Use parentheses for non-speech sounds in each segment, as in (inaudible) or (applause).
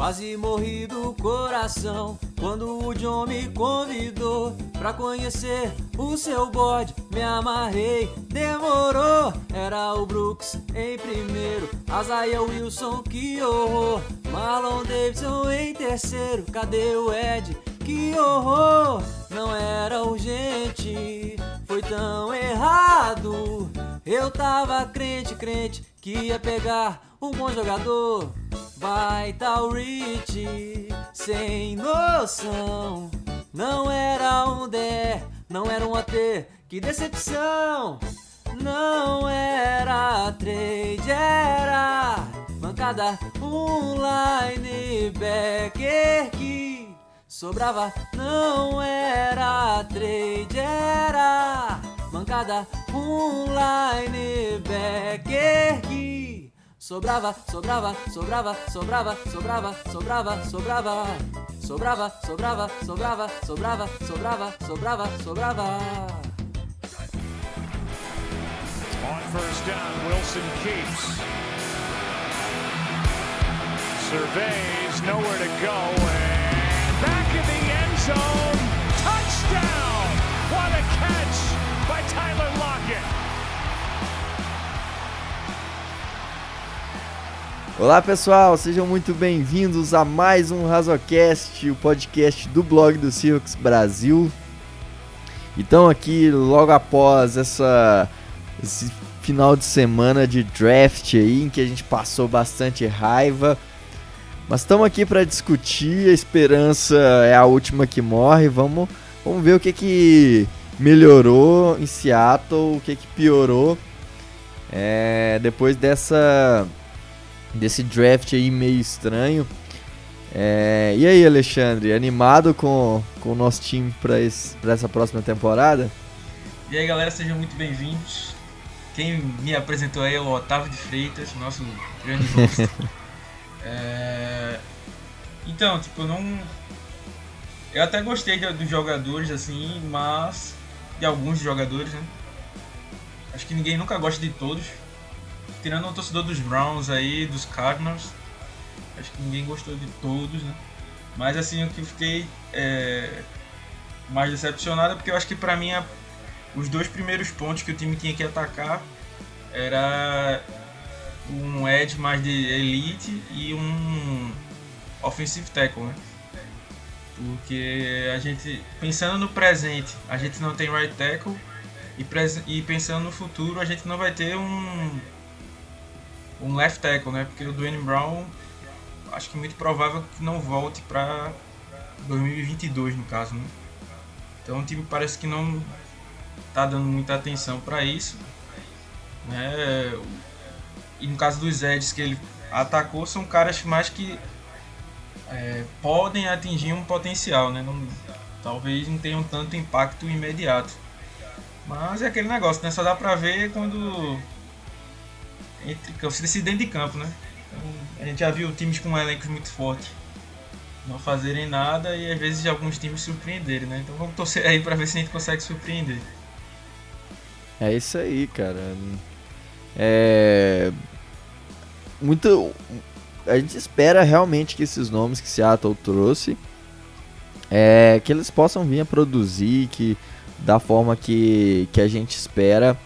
Quase morri do coração quando o John me convidou pra conhecer o seu bode. Me amarrei, demorou. Era o Brooks em primeiro, Azaia Wilson, que horror. Marlon Davidson em terceiro, cadê o Ed? Que horror! Não era urgente, foi tão errado. Eu tava crente, crente que ia pegar um bom jogador. Vai tal Rich, sem noção. Não era um D, não era um AT, que decepção. Não era trade, era mancada, um linebacker que sobrava. Não era trade, era mancada, um linebacker que Sobrava, sobrava, sobrava, sobrava, sobrava, sobrava, sobrava. Sobrava, sobrava, sobrava, sobrava, sobrava, sobrava, sobrava. On first down, Wilson keeps. Surveys, nowhere to go, and back in the end zone. Touchdown! What a catch by Tyler Lockett. Olá pessoal, sejam muito bem-vindos a mais um Razocast, o podcast do blog do Circus Brasil. Então aqui logo após essa esse final de semana de draft aí, em que a gente passou bastante raiva, mas estamos aqui para discutir. A esperança é a última que morre. Vamos, vamos ver o que que melhorou em Seattle, o que que piorou. É, depois dessa desse draft aí meio estranho. É, e aí, Alexandre, animado com, com o nosso time para essa próxima temporada? E aí, galera, sejam muito bem-vindos. Quem me apresentou aí é o Otávio de Freitas, nosso grande host. (laughs) é... Então, tipo, eu não. Eu até gostei dos jogadores, assim, mas. De alguns jogadores, né? Acho que ninguém nunca gosta de todos tirando o torcedor dos Browns aí, dos Cardinals, acho que ninguém gostou de todos, né? Mas assim, o que eu fiquei é, mais decepcionado é porque eu acho que pra mim a, os dois primeiros pontos que o time tinha que atacar era um edge mais de elite e um offensive tackle, né? Porque a gente, pensando no presente, a gente não tem right tackle e, e pensando no futuro, a gente não vai ter um um left tackle, né? Porque o Dwayne Brown acho que é muito provável que não volte para 2022 no caso, né? Então o time parece que não tá dando muita atenção para isso, né? E no caso dos Eds que ele atacou são caras mais que é, podem atingir um potencial, né? Não, talvez não tenham tanto impacto imediato. Mas é aquele negócio, né? Só dá pra ver quando entre campo, se decide dentro de campo, né? Então, a gente já viu times com elencos muito fortes não fazerem nada e às vezes alguns times surpreenderem, né? Então vamos torcer aí para ver se a gente consegue surpreender. É isso aí, cara. É muito a gente espera realmente que esses nomes que Seattle trouxe é que eles possam vir a produzir que da forma que, que a gente espera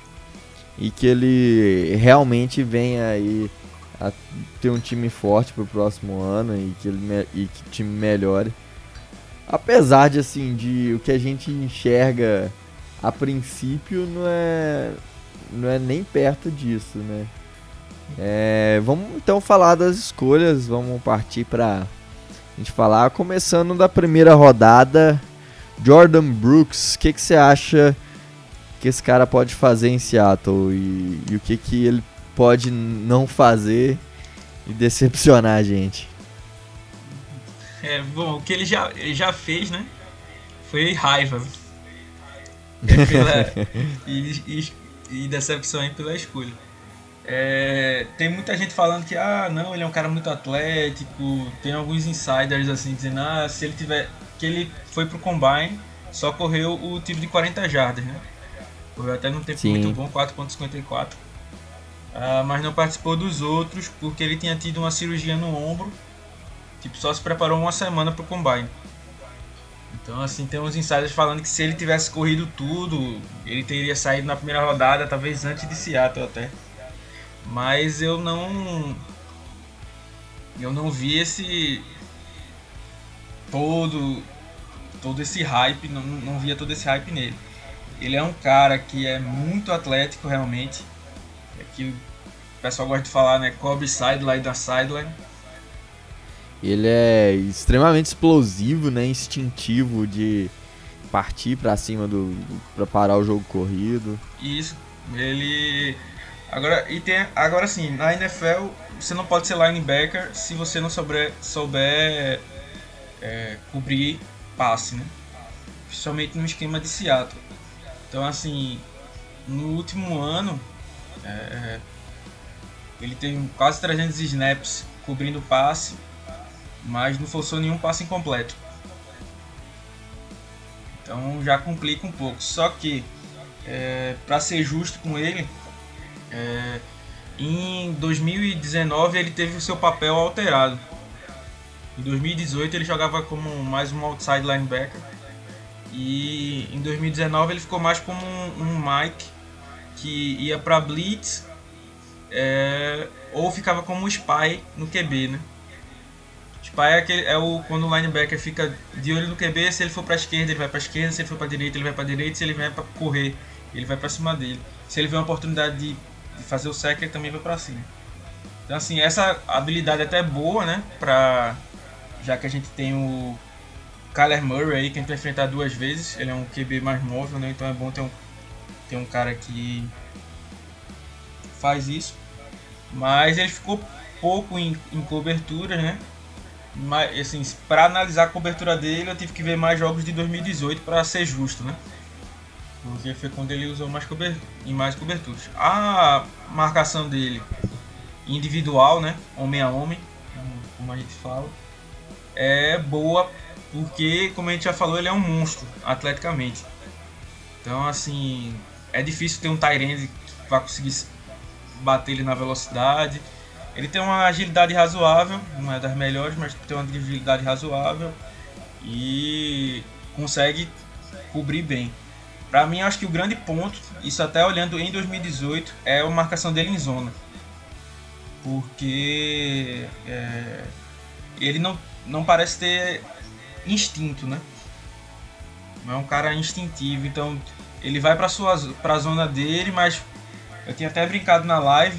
e que ele realmente venha aí a ter um time forte pro próximo ano e que, ele e que o time melhore. Apesar de assim, de o que a gente enxerga a princípio não é, não é nem perto disso, né? É, vamos então falar das escolhas, vamos partir para a gente falar, começando da primeira rodada, Jordan Brooks, o que, que você acha que esse cara pode fazer em Seattle e, e o que, que ele pode não fazer e decepcionar a gente. É, bom, o que ele já, ele já fez, né? Foi raiva. (laughs) Pela, e, e, e, decepção pela escolha. É, tem muita gente falando que, ah, não, ele é um cara muito atlético. Tem alguns insiders assim dizendo, ah, se ele tiver. que ele foi pro combine, só correu o tipo de 40 jardas, né? Correu até num tempo Sim. muito bom, 4.54. Uh, ah, mas não participou dos outros porque ele tinha tido uma cirurgia no ombro Tipo, só se preparou uma semana pro combine. Então, assim, tem uns insiders falando que se ele tivesse corrido tudo, ele teria saído na primeira rodada, talvez antes de Seattle até. Mas eu não. Eu não vi esse. Todo. Todo esse hype, não, não via todo esse hype nele. Ele é um cara que é muito atlético realmente. É que o pessoal gosta de falar, né? Cobre sideline da sideline. Ele é extremamente explosivo, né? Instintivo de partir para cima do para parar o jogo corrido. Isso. Ele agora e tem agora sim, na NFL você não pode ser linebacker se você não souber, souber é, cobrir passe, né? Principalmente no esquema de Seattle. Então assim, no último ano é, ele tem quase 300 snaps cobrindo passe mas não forçou nenhum passe incompleto. Então já complica um pouco. Só que, é, para ser justo com ele, é, em 2019 ele teve o seu papel alterado. Em 2018 ele jogava como mais um outside linebacker. E em 2019 ele ficou mais como um, um Mike que ia para blitz é, ou ficava como spy no QB, né? Spy é, aquele, é o, quando o linebacker fica de olho no QB, se ele for para esquerda, ele vai para esquerda, se ele for para direita, ele vai para direita, se ele vai para correr, ele vai para cima dele. Se ele vê uma oportunidade de, de fazer o sec, ele também vai para cima. Então assim, essa habilidade é até boa, né, para já que a gente tem o Kyler Murray aí que a gente vai enfrentar duas vezes, ele é um QB mais móvel, né? Então é bom ter um ter um cara que faz isso. Mas ele ficou pouco em, em coberturas, né? Mas, assim, para analisar a cobertura dele, eu tive que ver mais jogos de 2018 para ser justo, né? Porque foi quando ele usou mais cobertura, em mais coberturas. A marcação dele individual, né? Homem a homem, como a gente fala, é boa porque, como a gente já falou, ele é um monstro atleticamente. Então, assim, é difícil ter um Tyrande que conseguir bater ele na velocidade ele tem uma agilidade razoável, não é das melhores, mas tem uma agilidade razoável e consegue cobrir bem. Para mim, acho que o grande ponto, isso até olhando em 2018, é a marcação dele em zona. Porque é, ele não, não parece ter instinto, né? É um cara instintivo, então ele vai para sua pra zona dele, mas eu tinha até brincado na live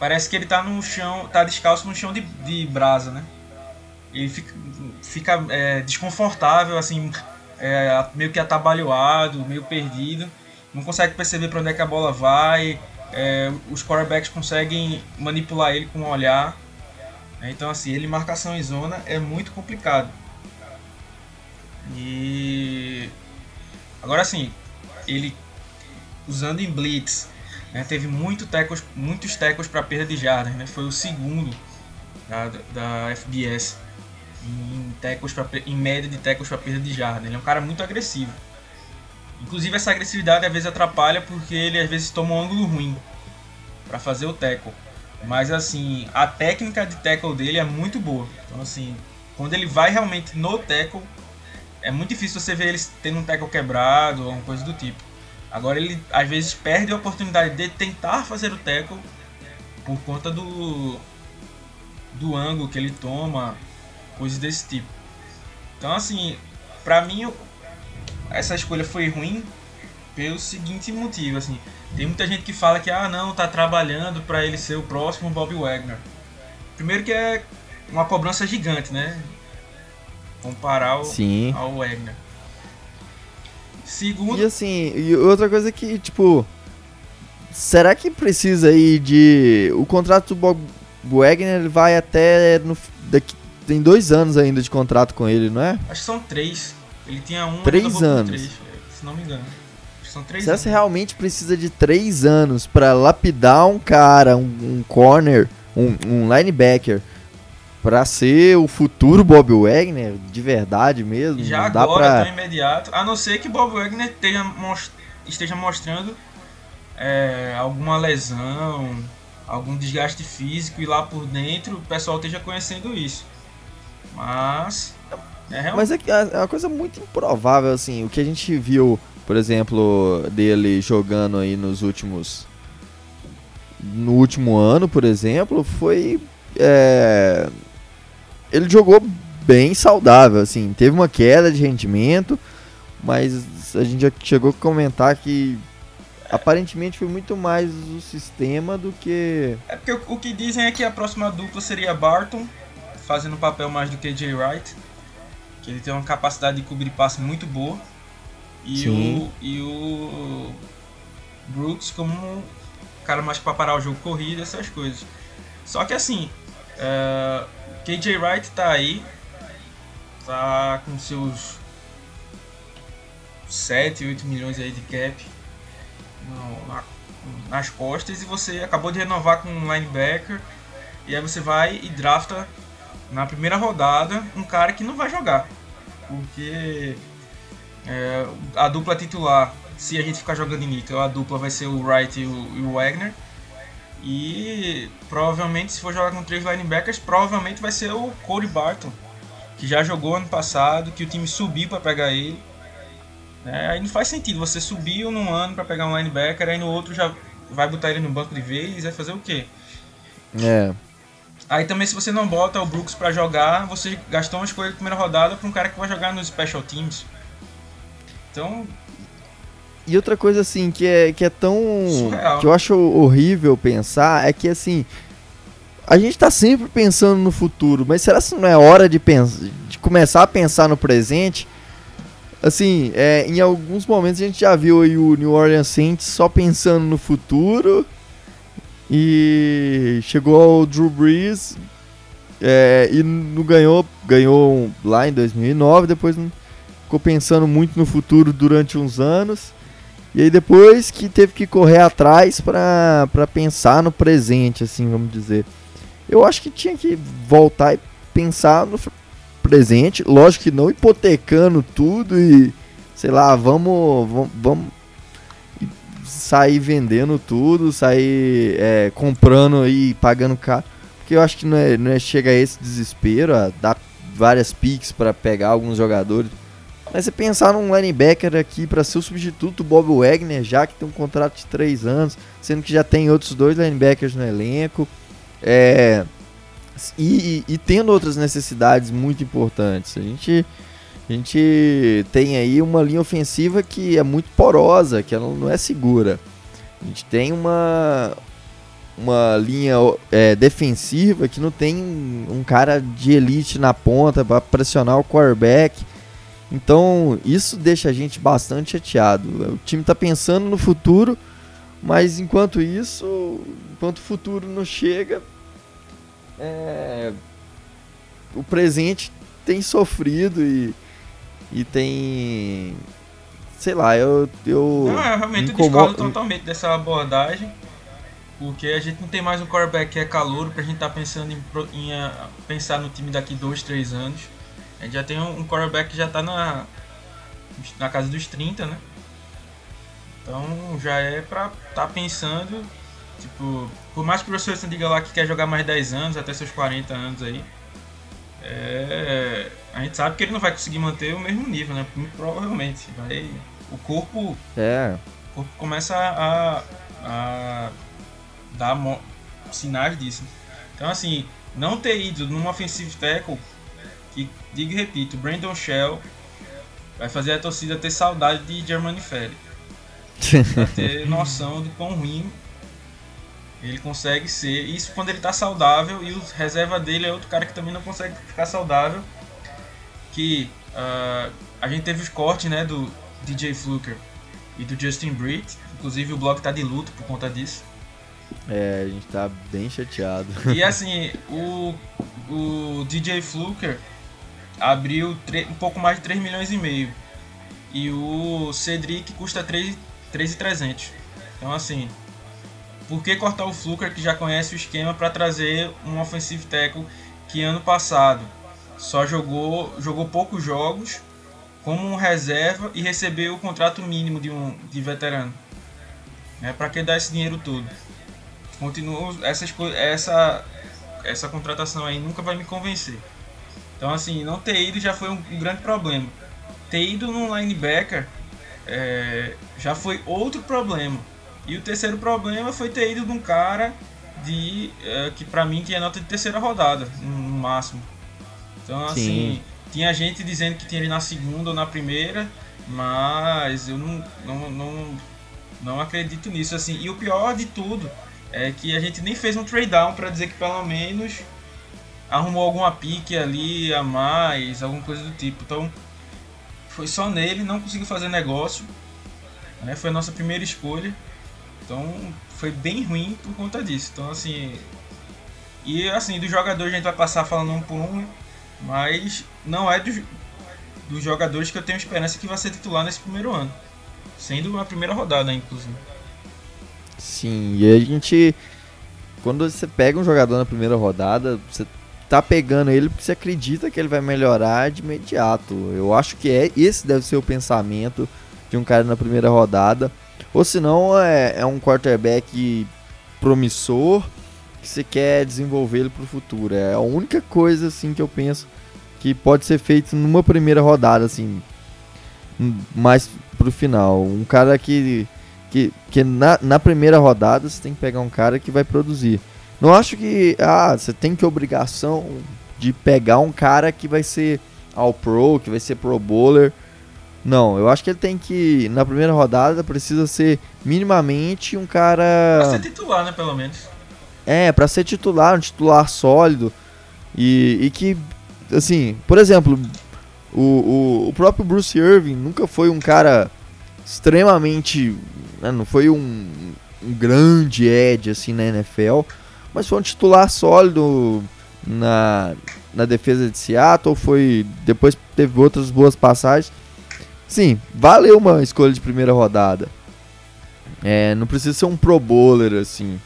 Parece que ele tá no chão, tá descalço no chão de, de brasa, né? Ele fica, fica é, desconfortável, assim, é, meio que atabalhoado, meio perdido. Não consegue perceber para onde é que a bola vai. É, os quarterbacks conseguem manipular ele com o olhar. Então, assim, ele marcação em zona é muito complicado. E agora sim, ele usando em blitz né, teve muito tecos, muitos tecos para perda de jardas, né, foi o segundo da, da FBS em, tecos pra, em média de tecos para perda de jardas. Ele é um cara muito agressivo. Inclusive essa agressividade às vezes atrapalha porque ele às vezes toma um ângulo ruim para fazer o tackle. Mas assim, a técnica de tackle dele é muito boa. Então assim, quando ele vai realmente no tackle, é muito difícil você ver ele tendo um tackle quebrado ou uma coisa do tipo. Agora ele às vezes perde a oportunidade de tentar fazer o tackle por conta do do ângulo que ele toma, coisas desse tipo. Então assim, pra mim essa escolha foi ruim pelo seguinte motivo, assim, tem muita gente que fala que ah não, tá trabalhando para ele ser o próximo Bob Wagner. Primeiro que é uma cobrança gigante, né? Comparar ao, Sim. ao Wagner. Segundo. E assim, e outra coisa que, tipo. Será que precisa aí de. O contrato do Bob Wagner vai até. No, daqui, tem dois anos ainda de contrato com ele, não é? Acho que são três. Ele tinha um. Três anos. Três, se não me engano. Acho que são três Será anos. você realmente precisa de três anos para lapidar um cara, um, um corner, um, um linebacker, para ser o futuro Bob Wagner de verdade mesmo? Já não dá agora, pra... tão imediato. A não ser que Bob Wagner esteja, most- esteja mostrando é, alguma lesão, algum desgaste físico e lá por dentro o pessoal esteja conhecendo isso. Mas. É. Mas é, que é uma coisa muito improvável, assim. O que a gente viu, por exemplo, dele jogando aí nos últimos. No último ano, por exemplo, foi. é, ele jogou bem saudável, assim. Teve uma queda de rendimento, mas a gente já chegou a comentar que aparentemente foi muito mais o sistema do que. É porque o, o que dizem é que a próxima dupla seria Barton, fazendo papel mais do que Jay Wright. Que ele tem uma capacidade de cobrir passe muito boa. E Sim. o, e o Brooks como um cara mais pra parar o jogo corrido, essas coisas. Só que assim, é, KJ Wright tá aí, tá com seus 7, 8 milhões aí de cap no- na- nas costas e você acabou de renovar com um linebacker e aí você vai e drafta na primeira rodada um cara que não vai jogar. Porque é, a dupla titular, se a gente ficar jogando em níquel, a dupla vai ser o Wright e o, e o Wagner. E provavelmente, se for jogar com três linebackers, provavelmente vai ser o Cody Barton, que já jogou ano passado, que o time subiu para pegar ele. É, aí não faz sentido você subir num ano para pegar um linebacker, aí no outro já vai botar ele no banco de vez, vai fazer o quê? É. Aí também se você não bota o Brooks pra jogar, você gastou uma escolha de primeira rodada pra um cara que vai jogar nos special teams. Então, E outra coisa assim que é, que é tão. Surreal. que eu acho horrível pensar é que assim. A gente tá sempre pensando no futuro, mas será que não é hora de, pensar, de começar a pensar no presente? Assim, é, em alguns momentos a gente já viu aí o New Orleans Saints só pensando no futuro. E chegou ao Drew Brees é, e não ganhou, ganhou lá em 2009, depois ficou pensando muito no futuro durante uns anos. E aí depois que teve que correr atrás pra pensar no presente, assim, vamos dizer. Eu acho que tinha que voltar e pensar no presente, lógico que não hipotecando tudo e sei lá, vamos vamos, vamos sair vendendo tudo, sair é, comprando e pagando caro. Porque eu acho que não é, não é chega a esse desespero, a dar várias picks pra pegar alguns jogadores. Mas você pensar num linebacker aqui para ser o substituto Bob Wagner, já que tem um contrato de 3 anos, sendo que já tem outros dois linebackers no elenco, é, e, e- e tendo outras necessidades muito importantes. A gente, a gente tem aí uma linha ofensiva que é muito porosa, que ela não é segura. A gente tem uma, uma linha é, defensiva que não tem um cara de elite na ponta para pressionar o quarterback. Então, isso deixa a gente bastante chateado. O time está pensando no futuro, mas enquanto isso, enquanto o futuro não chega, é, o presente tem sofrido e, e tem. Sei lá, eu. eu não, eu realmente incomo- discordo totalmente dessa abordagem. Porque a gente não tem mais um quarterback que é calouro pra gente estar pensando em, em, ah, pensar no time daqui dois, três anos. A gente já tem um, quarterback que já tá na, na casa dos 30, né? Então já é pra estar pensando, tipo, por mais que o Wilson diga lá que quer jogar mais 10 anos, até seus 40 anos aí, é, a gente sabe que ele não vai conseguir manter o mesmo nível, né? Provavelmente. Vai, o corpo É, o corpo começa a, a dar sinais disso. Então, assim, não ter ido num offensive tackle, digo e repito, Brandon Shell vai fazer a torcida ter saudade de Germany Ferry. Pra (laughs) ter noção do quão ruim ele consegue ser. Isso quando ele tá saudável e o reserva dele é outro cara que também não consegue ficar saudável. Que ah, a gente teve os cortes né, do DJ Fluker e do Justin Britt. Inclusive o blog tá de luto por conta disso. é, a gente tá bem chateado. E assim, o, o DJ Fluker abriu um pouco mais de 3 milhões e meio. E o Cedric custa 3 3,300. Então assim, por que cortar o Fluker que já conhece o esquema para trazer um offensive tackle que ano passado só jogou jogou poucos jogos como um reserva e recebeu o contrato mínimo de um de veterano? É para que dar esse dinheiro todo? Continuo essas essa essa contratação aí nunca vai me convencer. Então, assim, não ter ido já foi um, um grande problema. Ter ido num linebacker é, já foi outro problema. E o terceiro problema foi ter ido num cara de é, que para mim tinha nota de terceira rodada, no máximo. Então, assim, Sim. tinha gente dizendo que tinha ele na segunda ou na primeira, mas eu não, não, não, não acredito nisso. assim E o pior de tudo é que a gente nem fez um trade down para dizer que pelo menos arrumou alguma pique ali a mais, alguma coisa do tipo. Então, foi só nele, não conseguiu fazer negócio. Né? Foi a nossa primeira escolha. Então, foi bem ruim por conta disso. Então, assim. E assim, dos jogadores a gente vai passar falando um por um, mas não é dos, dos jogadores que eu tenho esperança que vai ser titular nesse primeiro ano. Sendo a primeira rodada, inclusive. Sim, e a gente. Quando você pega um jogador na primeira rodada, você tá pegando ele porque você acredita que ele vai melhorar de imediato. Eu acho que é esse deve ser o pensamento de um cara na primeira rodada. Ou senão é, é um quarterback promissor que você quer desenvolver ele para o futuro. É a única coisa assim que eu penso que pode ser feito numa primeira rodada, assim, mais pro final. Um cara que, que, que na, na primeira rodada você tem que pegar um cara que vai produzir. Não acho que ah, você tem que obrigação de pegar um cara que vai ser all pro, que vai ser pro bowler não, eu acho que ele tem que, na primeira rodada, precisa ser minimamente um cara. Pra ser titular, né, pelo menos. É, pra ser titular, um titular sólido. E, e que, assim, por exemplo, o, o, o, próprio Bruce Irving nunca foi um cara extremamente. Né, não foi um, um grande edge assim na NFL, mas foi um titular sólido na, na defesa de Seattle. Foi, depois teve outras boas passagens. Sim, valeu uma escolha de primeira rodada. É, não precisa ser um pro bowler assim,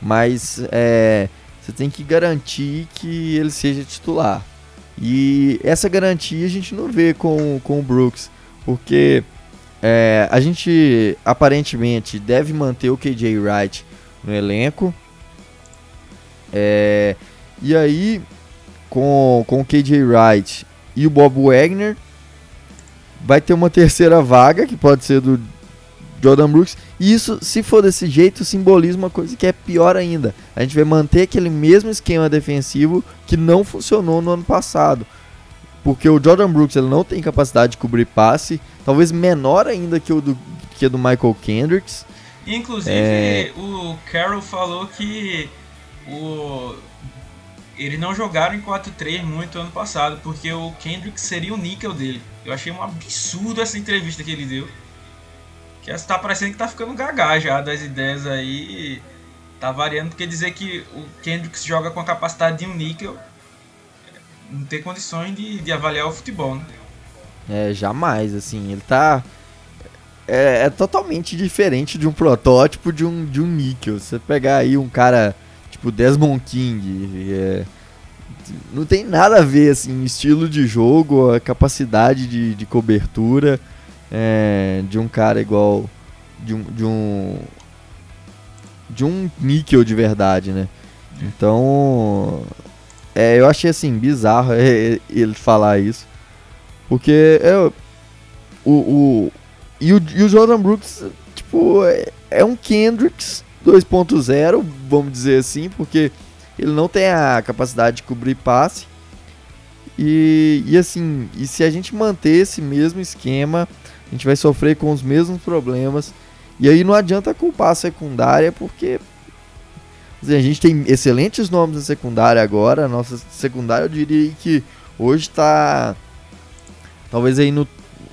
mas é, você tem que garantir que ele seja titular. E essa garantia a gente não vê com, com o Brooks, porque é, a gente aparentemente deve manter o KJ Wright no elenco. É, e aí, com, com o KJ Wright e o Bob Wagner, vai ter uma terceira vaga, que pode ser do Jordan Brooks. E isso, se for desse jeito, simboliza uma coisa que é pior ainda. A gente vai manter aquele mesmo esquema defensivo que não funcionou no ano passado. Porque o Jordan Brooks ele não tem capacidade de cobrir passe, talvez menor ainda que o do, que do Michael Kendricks. Inclusive, é... o Carroll falou que o, eles não jogaram em 4-3 muito ano passado, porque o Kendrick seria o níquel dele. Eu achei um absurdo essa entrevista que ele deu. Que está parecendo que tá ficando gagá já das ideias aí. Tá variando, porque dizer que o Kendrick joga com a capacidade de um níquel não tem condições de, de avaliar o futebol, né? É, jamais, assim, ele tá. É, é, totalmente diferente de um protótipo de um, de um níquel. Você pegar aí um cara tipo Desmond King, é, não tem nada a ver assim, estilo de jogo, a capacidade de, de cobertura é, de um cara igual de um, de um de um níquel de verdade, né? Então, é, eu achei assim bizarro ele falar isso, porque é, o, o e o, e o Jordan Brooks tipo é, é um Kendricks 2.0, vamos dizer assim, porque ele não tem a capacidade de cobrir passe. E, e assim, e se a gente manter esse mesmo esquema, a gente vai sofrer com os mesmos problemas. E aí não adianta culpar a secundária, porque assim, a gente tem excelentes nomes na secundária agora. A nossa secundária eu diria que hoje está talvez aí no,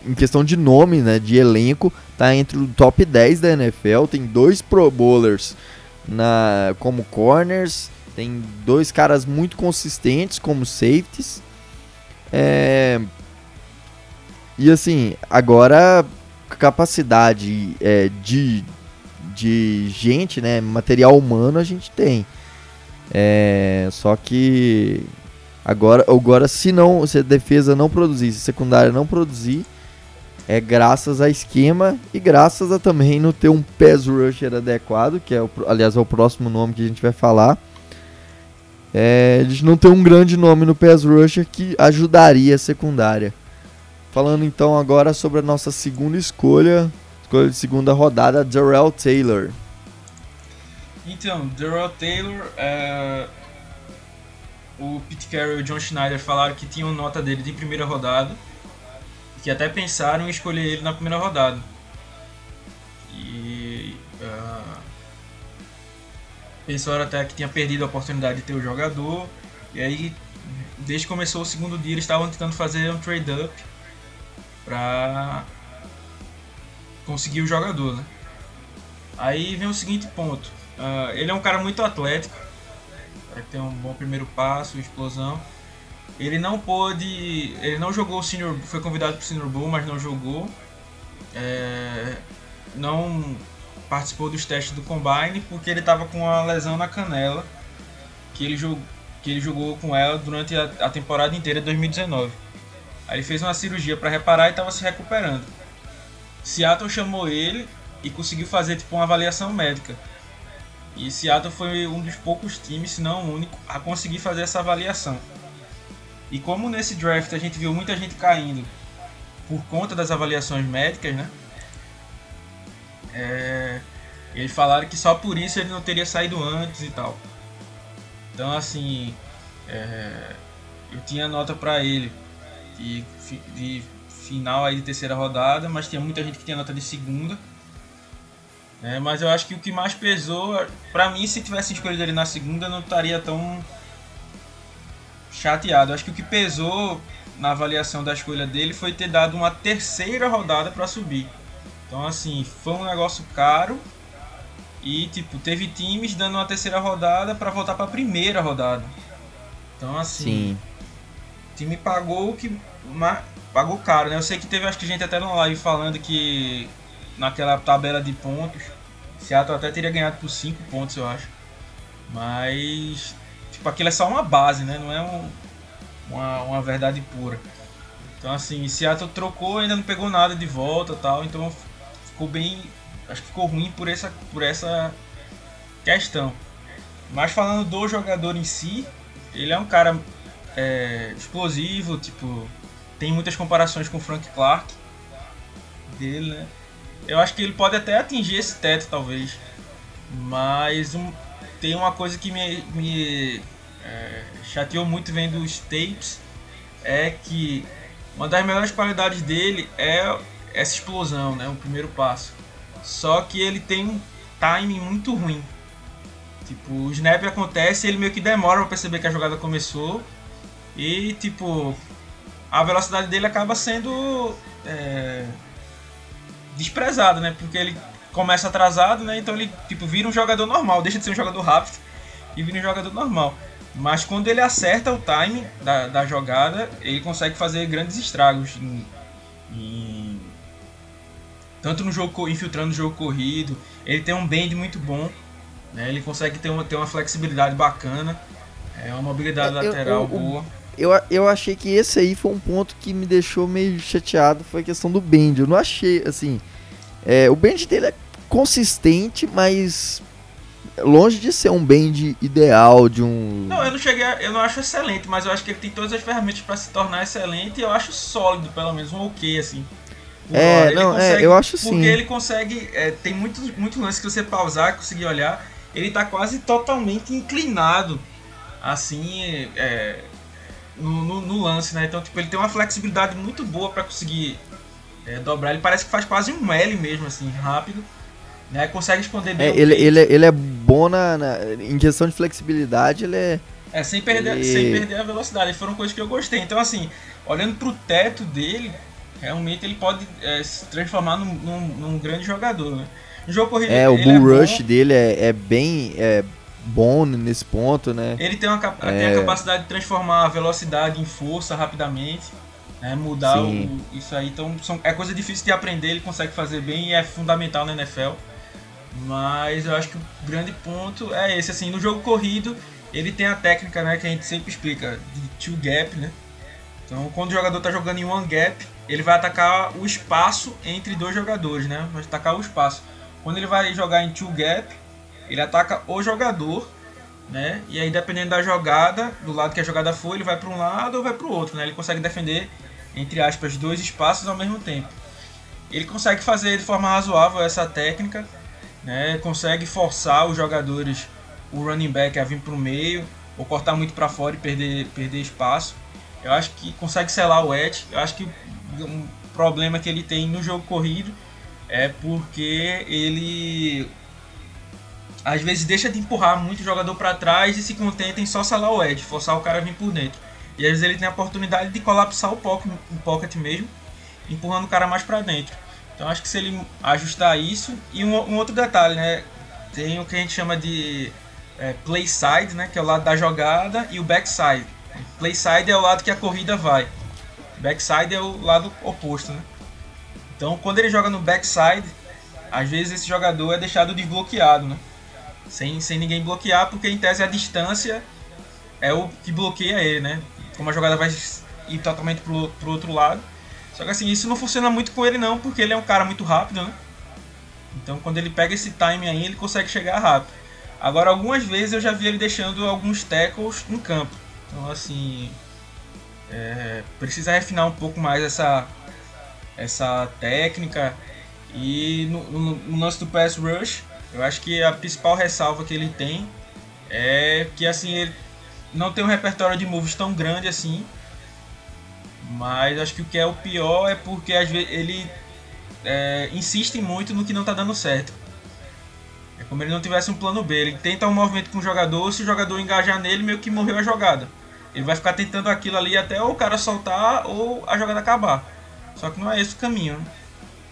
em questão de nome, né, de elenco, tá entre o top 10 da NFL, tem dois Pro Bowlers na como corners, tem dois caras muito consistentes como safeties. É, e assim, agora capacidade é, de, de gente, né, material humano a gente tem. É, só que agora, agora se não, se a defesa não produzir, se a secundária não produzir, é graças a esquema e graças a também no ter um pass rusher adequado, que é o, aliás é o próximo nome que a gente vai falar. é, gente não tem um grande nome no pass rusher que ajudaria a secundária. Falando então agora sobre a nossa segunda escolha, escolha de segunda rodada, Darrell Taylor. Então, Darrell Taylor, é... o Pete Carroll e o John Schneider falaram que tinham nota dele de primeira rodada, que até pensaram em escolher ele na primeira rodada. E uh... pensaram até que tinha perdido a oportunidade de ter o jogador, e aí desde que começou o segundo dia eles estavam tentando fazer um trade-up para conseguir o jogador, né? Aí vem o seguinte ponto. Uh, ele é um cara muito atlético, tem um bom primeiro passo, explosão. Ele não pôde, ele não jogou o senior, foi convidado para o senior bowl, mas não jogou. É, não participou dos testes do combine porque ele estava com uma lesão na canela que ele jogou, que ele jogou com ela durante a, a temporada inteira de 2019. Aí ele fez uma cirurgia para reparar e estava se recuperando. Seattle chamou ele e conseguiu fazer tipo uma avaliação médica. E Seattle foi um dos poucos times, se não o único, a conseguir fazer essa avaliação. E como nesse draft a gente viu muita gente caindo por conta das avaliações médicas, né? É, eles falaram que só por isso ele não teria saído antes e tal. Então assim, é, eu tinha nota para ele de, de final aí de terceira rodada, mas tinha muita gente que tinha nota de segunda. É, mas eu acho que o que mais pesou, pra mim, se tivesse escolhido ele na segunda, não estaria tão chateado. Acho que o que pesou na avaliação da escolha dele foi ter dado uma terceira rodada para subir. Então, assim, foi um negócio caro. E, tipo, teve times dando uma terceira rodada para voltar para a primeira rodada. Então, assim. Sim o time pagou o que. Pagou caro, né? Eu sei que teve acho que gente até na live falando que naquela tabela de pontos, Seattle até teria ganhado por 5 pontos, eu acho. Mas tipo, aquilo é só uma base, né? Não é um, uma, uma verdade pura. Então assim, Seattle trocou, ainda não pegou nada de volta tal, então ficou bem. Acho que ficou ruim por essa, por essa questão. Mas falando do jogador em si, ele é um cara é, explosivo, tipo, tem muitas comparações com o Frank Clark dele, né? Eu acho que ele pode até atingir esse teto, talvez. Mas um, tem uma coisa que me, me é, chateou muito vendo os tapes é que uma das melhores qualidades dele é essa explosão, né? O primeiro passo. Só que ele tem um timing muito ruim. Tipo, o snap acontece ele meio que demora pra perceber que a jogada começou e, tipo, a velocidade dele acaba sendo é, desprezada, né? Porque ele começa atrasado, né? Então ele, tipo, vira um jogador normal, deixa de ser um jogador rápido e vira um jogador normal. Mas quando ele acerta o time da, da jogada, ele consegue fazer grandes estragos em, em, tanto no jogo infiltrando no jogo corrido. Ele tem um bend muito bom, né? Ele consegue ter uma, ter uma flexibilidade bacana, é uma mobilidade é, lateral eu, eu, boa eu, eu achei que esse aí foi um ponto que me deixou meio chateado, foi a questão do bend. Eu não achei, assim, é, o bend dele é consistente, mas longe de ser um bend ideal de um. Não, eu não cheguei, a, eu não acho excelente, mas eu acho que ele tem todas as ferramentas para se tornar excelente e eu acho sólido, pelo menos um ok assim. é, não, consegue, é, eu acho sim. Porque ele consegue, é, tem muitos muito lances que você pausar, conseguir olhar, ele tá quase totalmente inclinado, assim, é, no, no, no, lance, né? Então, tipo, ele tem uma flexibilidade muito boa para conseguir é, dobrar. Ele parece que faz quase um L mesmo, assim, rápido. Né? Consegue esconder bem. É, ele, ele, ele é bom na, na, em questão de flexibilidade, ele é. É, sem perder, ele... sem perder a velocidade. Foram coisas que eu gostei. Então, assim, olhando pro teto dele, realmente ele pode é, se transformar num, num, num, grande jogador, né? No jogo corrido, é, o bull é rush bom. dele é, é bem. É bom nesse ponto, né? Ele tem, uma, é... tem a é. capacidade de transformar a velocidade em força rapidamente, né? mudar o, isso aí. Então são, é coisa difícil de aprender, ele consegue fazer bem e é fundamental na NFL. Mas eu acho que o grande ponto é esse, assim, no jogo corrido ele tem a técnica, né, que a gente sempre explica, de two gap, né? Então quando o jogador está jogando em one gap, ele vai atacar o espaço entre dois jogadores, né? Vai atacar o espaço. Quando ele vai jogar em two gap, ele ataca o jogador né? E aí dependendo da jogada, do lado que a jogada for, ele vai para um lado ou vai para o outro, né? Ele consegue defender entre aspas dois espaços ao mesmo tempo. Ele consegue fazer de forma razoável essa técnica, né? Consegue forçar os jogadores, o running back a vir para o meio ou cortar muito para fora e perder perder espaço. Eu acho que consegue selar o edge. Eu acho que um problema que ele tem no jogo corrido é porque ele às vezes deixa de empurrar muito o jogador para trás e se contenta em só salar o edge, forçar o cara a vir por dentro. E às vezes ele tem a oportunidade de colapsar o pocket, o pocket mesmo, empurrando o cara mais para dentro. Então acho que se ele ajustar isso e um, um, outro detalhe, né, tem o que a gente chama de é, play side, né, que é o lado da jogada e o backside. Play side é o lado que a corrida vai. Backside é o lado oposto, né? Então quando ele joga no backside, às vezes esse jogador é deixado desbloqueado, né? sem, sem ninguém bloquear, porque em tese a distância é o que bloqueia ele, né? Como a jogada vai ir totalmente pro, pro outro lado. Só que assim, isso não funciona muito com ele não, porque ele é um cara muito rápido, né? Então quando ele pega esse time aí, ele consegue chegar rápido. Agora algumas vezes eu já vi ele deixando alguns tackles em campo. Então assim, é, precisa refinar um pouco mais essa, essa técnica. E no, no, no lance do pass rush, eu acho que a principal ressalva que ele tem é que assim ele não tem um repertório de moves tão grande assim. Mas acho que o que é o pior é porque às vezes ele é, insiste muito no que não está dando certo. É como ele não tivesse um plano B. Ele tenta um movimento com o jogador, se o jogador engajar nele, meio que morreu a jogada. Ele vai ficar tentando aquilo ali até o cara soltar ou a jogada acabar. Só que não é esse o caminho. Né?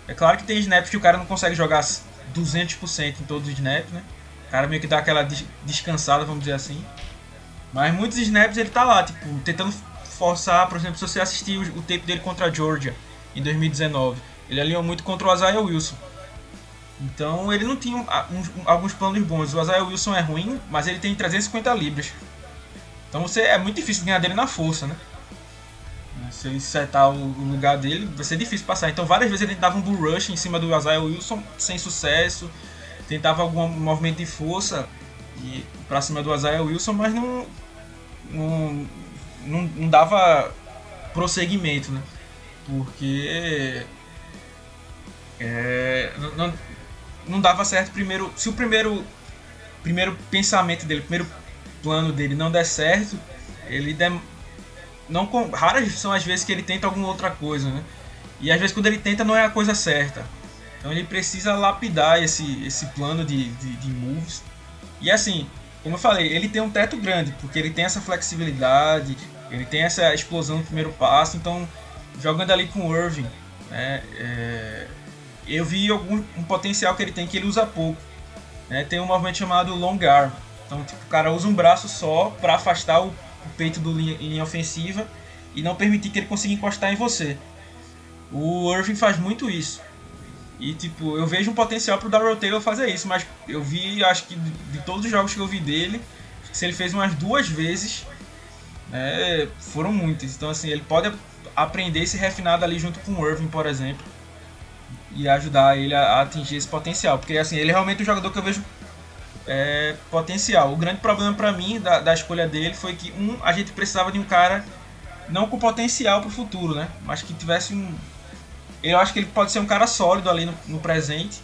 É claro que tem snaps que o cara não consegue jogar 200% em todos os snaps, né? O cara meio que dá aquela descansada, vamos dizer assim. Mas muitos snaps ele tá lá, tipo, tentando forçar, por exemplo, se você assistir o, o tape dele contra a Georgia em 2019, ele alinhou muito contra o Isaiah Wilson. Então ele não tinha um, um, alguns planos bons. O Isaiah Wilson é ruim, mas ele tem 350 libras. Então você é muito difícil ganhar dele na força, né? Se ele setar o lugar dele, vai ser difícil passar. Então várias vezes ele tentava um bull rush em cima do Isaiah Wilson sem sucesso. Tentava algum movimento de força e pra cima do Isaiah Wilson, mas não, não, não dava prosseguimento, né? Porque é, não, não dava certo primeiro. Se o primeiro, primeiro pensamento dele, primeiro plano dele não der certo, ele dem, não raras são as vezes que ele tenta alguma outra coisa, né? E às vezes quando ele tenta não é a coisa certa. Então ele precisa lapidar esse, esse plano de, de, de moves. E assim, como eu falei, ele tem um teto grande, porque ele tem essa flexibilidade, ele tem essa explosão no primeiro passo, então jogando ali com o Irving, né, é, eu vi algum um potencial que ele tem que ele usa pouco. Né, tem um movimento chamado long arm, então tipo, o cara usa um braço só para afastar o o peito do linha, em linha ofensiva e não permitir que ele consiga encostar em você. O Irving faz muito isso. E tipo, eu vejo um potencial pro Darrell Taylor fazer isso, mas eu vi, acho que de todos os jogos que eu vi dele, se ele fez umas duas vezes, né, foram muitas. Então assim, ele pode aprender esse refinado ali junto com o Irving, por exemplo, e ajudar ele a, a atingir esse potencial, porque assim, ele é realmente um jogador que eu vejo é, potencial. O grande problema para mim da, da, escolha dele foi que um a gente precisava de um cara não com potencial para o futuro, né? Mas que tivesse um. Eu acho que ele pode ser um cara sólido ali no, no presente,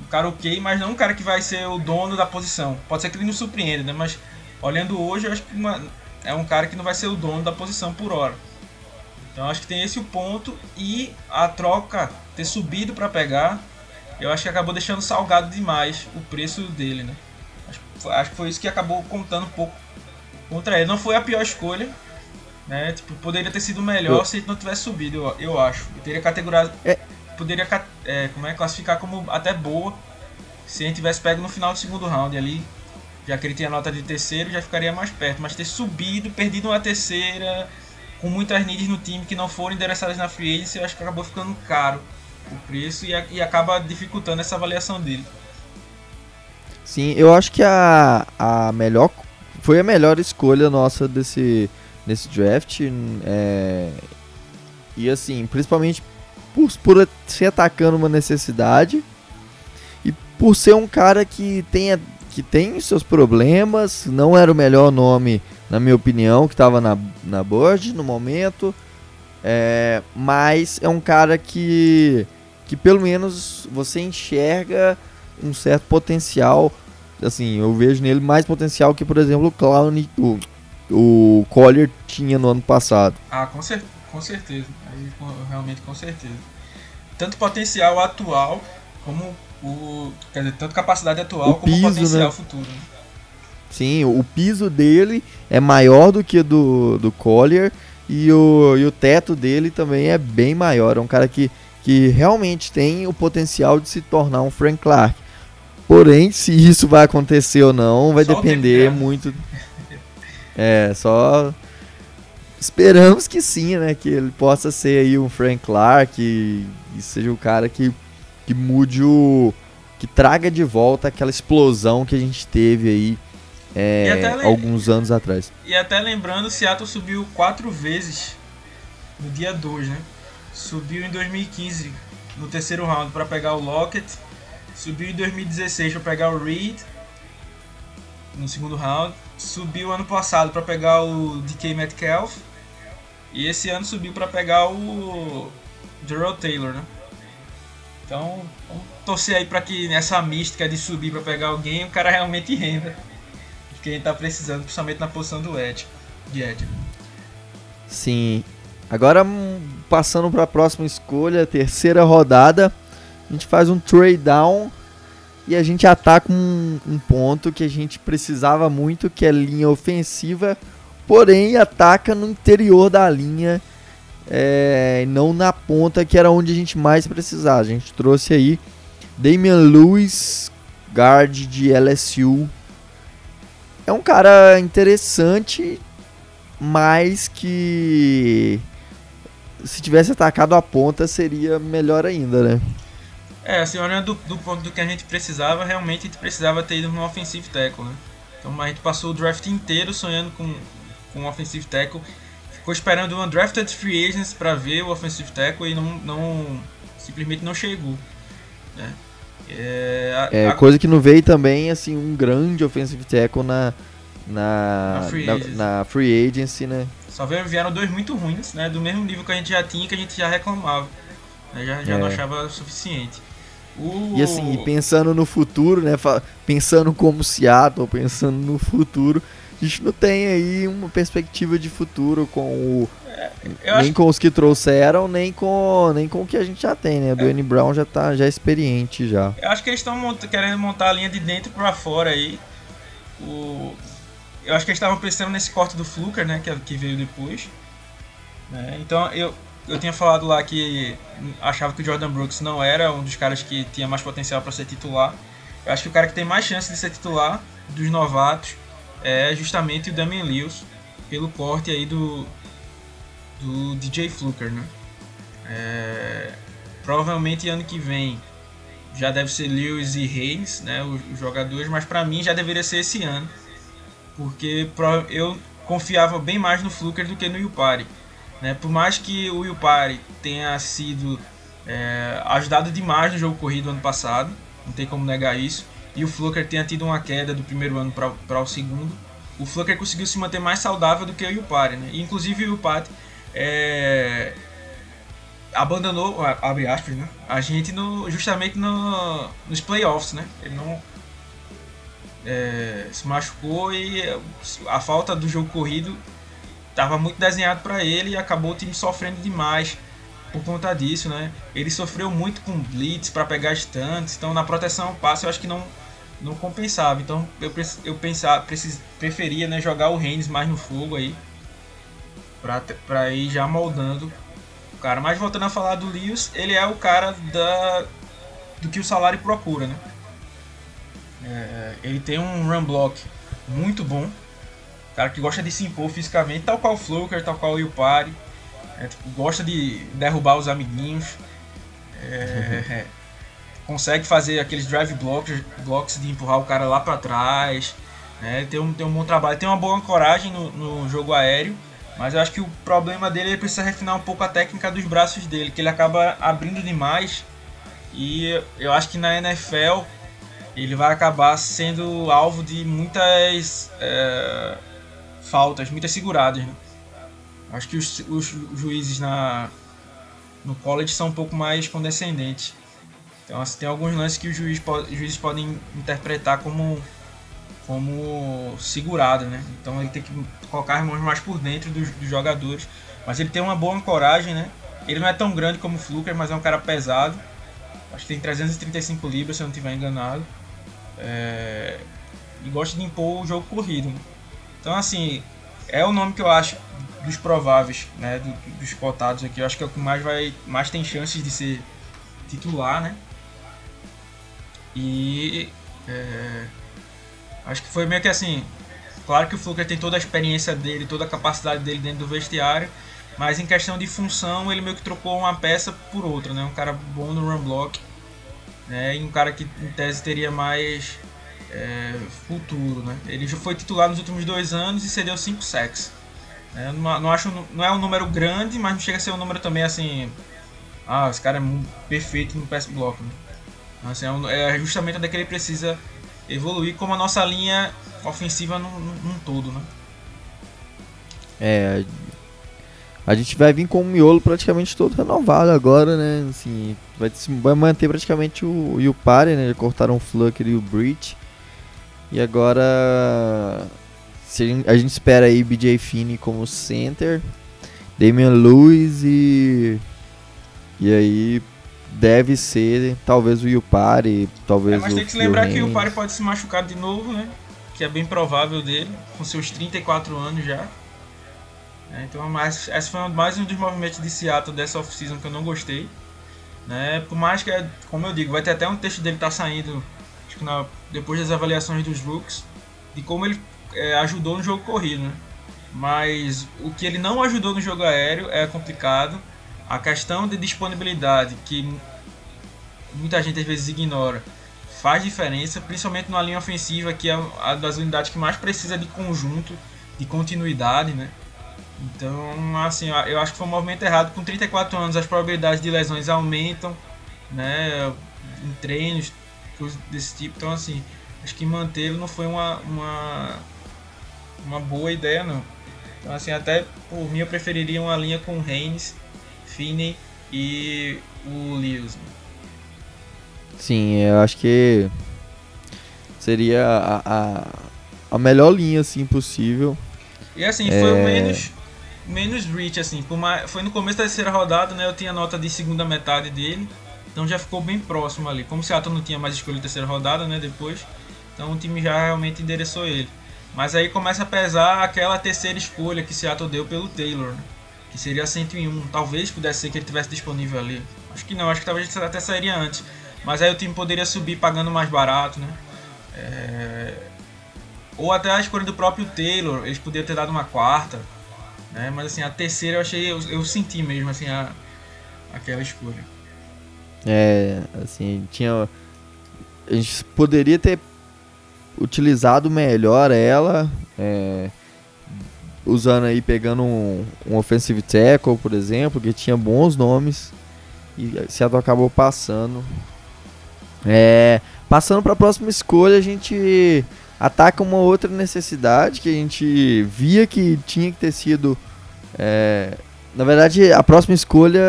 um cara ok, mas não um cara que vai ser o dono da posição. Pode ser que ele nos surpreenda, né? Mas olhando hoje, eu acho que uma, é um cara que não vai ser o dono da posição por hora. Então acho que tem esse o ponto e a troca ter subido para pegar eu acho que acabou deixando salgado demais o preço dele, né? Acho, acho que foi isso que acabou contando um pouco contra ele. Não foi a pior escolha, né? Tipo, poderia ter sido melhor eu... se ele não tivesse subido, eu, eu acho. Eu teria categorizado. É... Poderia é, como é, classificar como até boa se a gente tivesse pego no final do segundo round ali. Já que ele tinha nota de terceiro, já ficaria mais perto. Mas ter subido, perdido uma terceira, com muitas needs no time que não foram endereçadas na free agency, eu acho que acabou ficando caro o preço e, e acaba dificultando essa avaliação dele. Sim, eu acho que a, a melhor foi a melhor escolha nossa desse, desse draft. É, e assim, principalmente por, por ser atacando uma necessidade e por ser um cara que tenha que tem seus problemas, não era o melhor nome, na minha opinião, que estava na, na board no momento. É, mas é um cara que, que pelo menos você enxerga um certo potencial. Assim, eu vejo nele mais potencial que, por exemplo, o Clown, o, o Collier tinha no ano passado. Ah, com, cer com certeza. Aí, realmente com certeza. Tanto potencial atual como o. Quer dizer, tanto capacidade atual o como piso, potencial né? futuro. Né? Sim, o piso dele é maior do que do, do Collier e o, e o teto dele também é bem maior. É um cara que, que realmente tem o potencial de se tornar um Frank Clark. Porém, se isso vai acontecer ou não, vai Só depender muito. É, só esperamos que sim, né? Que ele possa ser aí um Frank Clark e, e seja o cara que, que mude o. que traga de volta aquela explosão que a gente teve aí é, alguns anos atrás. E até lembrando, Seattle subiu quatro vezes no dia 2, né? Subiu em 2015 no terceiro round para pegar o Lockett. Subiu em 2016 para pegar o Reed no segundo round. Subiu ano passado para pegar o DK Metcalf. E esse ano subiu para pegar o Gerald Taylor, né? Então, vamos torcer aí para que nessa mística de subir para pegar alguém, o cara realmente renda. Porque a gente tá precisando, principalmente na posição do Ed. De Ed. Sim. Agora, hum, passando para a próxima escolha, terceira rodada, a gente faz um trade down e a gente ataca um, um ponto que a gente precisava muito, que é linha ofensiva, porém ataca no interior da linha, é, não na ponta, que era onde a gente mais precisava. A gente trouxe aí Damian Lewis, guard de LSU. É um cara interessante, mas que se tivesse atacado a ponta seria melhor ainda, né? É, assim, olhando do, ponto do que a gente precisava, realmente a gente precisava ter ido no offensive tackle, né? Então a gente passou o draft inteiro sonhando com, com um offensive tackle. Ficou esperando uma drafted free agents para ver o offensive tackle e não, não simplesmente não chegou. Né? É, a- É, a- coisa que não veio também, assim, um grande offensive tackle na, na, Na free na, agency. na free agency, né? Só vieram, vieram dois muito ruins, né? Do mesmo nível que a gente já tinha, que a gente já reclamava. né, Já, já não É. achava suficiente. O... E assim, pensando no futuro, né? Pensando como Seattle, pensando no futuro, a gente não tem aí uma perspectiva de futuro com o. eu nem com os que trouxeram, nem com, nem com o que a gente já tem, né? O Dwayne Brown já tá já é experiente já. eu acho que eles estão querendo montar a linha de dentro pra fora aí. O... Eu acho que eles estavam pensando nesse corte do Fluker, né? Que, que veio depois. né, Então eu, eu tinha falado lá que achava que o Jordan Brooks não era um dos caras que tinha mais potencial para ser titular. Eu acho que o cara que tem mais chance de ser titular dos novatos é justamente o Damian Lewis, pelo corte aí do, do DJ Fluker, né? É, provavelmente ano que vem já deve ser Lewis e Reis, né, os, jogadores, mas para mim já deveria ser esse ano, porque eu confiava bem mais no Fluker do que no Yupari. Né? Por mais que o Yupari tenha sido é, ajudado demais no jogo corrido ano passado, não tem como negar isso, e o Fluker tenha tido uma queda do primeiro ano para o segundo, o Fluker conseguiu se manter mais saudável do que o Yupari. Né? E, inclusive o Yupari é, abandonou, abre aspas, né? A gente no, justamente no, nos playoffs, né? Ele não é, se machucou e a falta do jogo corrido estava muito desenhado para ele e acabou o time sofrendo demais por conta disso, né? Ele sofreu muito com blitz para pegar stunts, então na proteção ao passe eu acho que não não compensava. Então eu eu pensar, precis, preferia, né, jogar o Reigns mais no fogo aí para para ir já moldando o cara. Mas voltando a falar do Lewis, ele é o cara da do que o salário procura, né? É, ele tem um run block muito bom. Cara que gosta de se impor fisicamente, tal qual o Fluker, tal qual o Yupari. É, tipo, gosta de derrubar os amiguinhos. É, (laughs) consegue fazer aqueles drive blocks, blocks de empurrar o cara lá pra trás. né? Tem, um, tem um bom trabalho, tem uma boa ancoragem no, no jogo aéreo. Mas eu acho que o problema dele é ele precisa refinar um pouco a técnica dos braços dele, que ele acaba abrindo demais. E eu acho que na NFL ele vai acabar sendo alvo de muitas é, faltas, muitas seguradas. Né? Acho que os, os, juízes na, no college são um pouco mais condescendentes. Então assim, tem alguns lances que os juiz os juízes podem interpretar como, como segurado, né? Então ele tem que colocar as mãos mais por dentro dos, dos jogadores. Mas ele tem uma boa ancoragem, né? Ele não é tão grande como o Fluker, mas é um cara pesado. Acho que tem 335 libras, se eu não estiver enganado. É... E gosta de impor o jogo corrido. Né? Então, assim, é o nome que eu acho dos prováveis, né? dos cotados aqui. Eu acho que é o que mais, vai, mais tem chances de ser titular, né? E. É... Acho que foi meio que assim. Claro que o Fluker tem toda a experiência dele, toda a capacidade dele dentro do vestiário, mas em questão de função ele meio que trocou uma peça por outra, né? Um cara bom no run block né? E um cara que em tese teria mais é, futuro, né? Ele já foi titular nos últimos dois anos e cedeu 5 sacks. É, não, não, acho, não é um número grande, mas não chega a ser um número também assim. Ah, esse cara é perfeito no pass block. Né? Assim, é, justamente onde é que ele precisa evoluir, como a nossa linha ofensiva num, num todo, né? É, a gente vai vir com o miolo praticamente todo renovado agora, né? Assim, vai, vai manter praticamente o, o Pare, né? Cortaram o Flucker e o Breach. E agora a, gente, a gente espera aí BJ Finney como center, Damian Lewis e e aí deve ser talvez o Yupari, talvez é, mas o tem que se lembrar que o Yupari pode se machucar de novo, né? Que é bem provável dele, com seus 34 anos já. É, então, mas, esse foi mais um dos movimentos de Seattle dessa off-season que eu não gostei. Né? Por mais que, como eu digo, vai ter até um texto dele tá saindo acho que na, depois das avaliações dos Rooks, de como ele é, ajudou no jogo corrido. Né? Mas o que ele não ajudou no jogo aéreo é complicado. A questão de disponibilidade, que muita gente às vezes ignora, faz diferença, principalmente numa linha ofensiva, que é a das unidades que mais precisa de conjunto, de continuidade, né? Então, assim, eu acho que foi um movimento errado. Com 34 anos, as probabilidades de lesões aumentam, né? Em treinos, coisas desse tipo. Então, assim, acho que mantê-lo não foi uma, uma, uma boa ideia, não. Então, assim, até por mim, eu preferiria uma linha com Reigns, Finney e o Lewis. Sim, eu acho que seria a, a, a melhor linha, assim, possível. E assim, foi o é. menos menos reach, assim. Por mais, foi no começo da terceira rodada, né? Eu tinha nota de segunda metade dele. Então já ficou bem próximo ali. Como o Seattle não tinha mais escolha terceira rodada, né? Depois. Então o time já realmente endereçou ele. Mas aí começa a pesar aquela terceira escolha que Seattle deu pelo Taylor, né? Que seria 101. Talvez pudesse ser que ele tivesse disponível ali. Acho que não, acho que talvez até sairia antes. Mas aí o time poderia subir pagando mais barato, né? É... Ou até a escolha do próprio Taylor, eles poderiam ter dado uma quarta. Né? Mas assim, a terceira eu achei, eu, eu senti mesmo assim a, aquela escolha. É, assim, tinha a gente poderia ter utilizado melhor ela, é, usando aí, pegando um, um offensive tackle, por exemplo, que tinha bons nomes e Seattle acabou passando. É, passando para a próxima escolha, a gente ataca uma outra necessidade que a gente via que tinha que ter sido. É, na verdade, a próxima escolha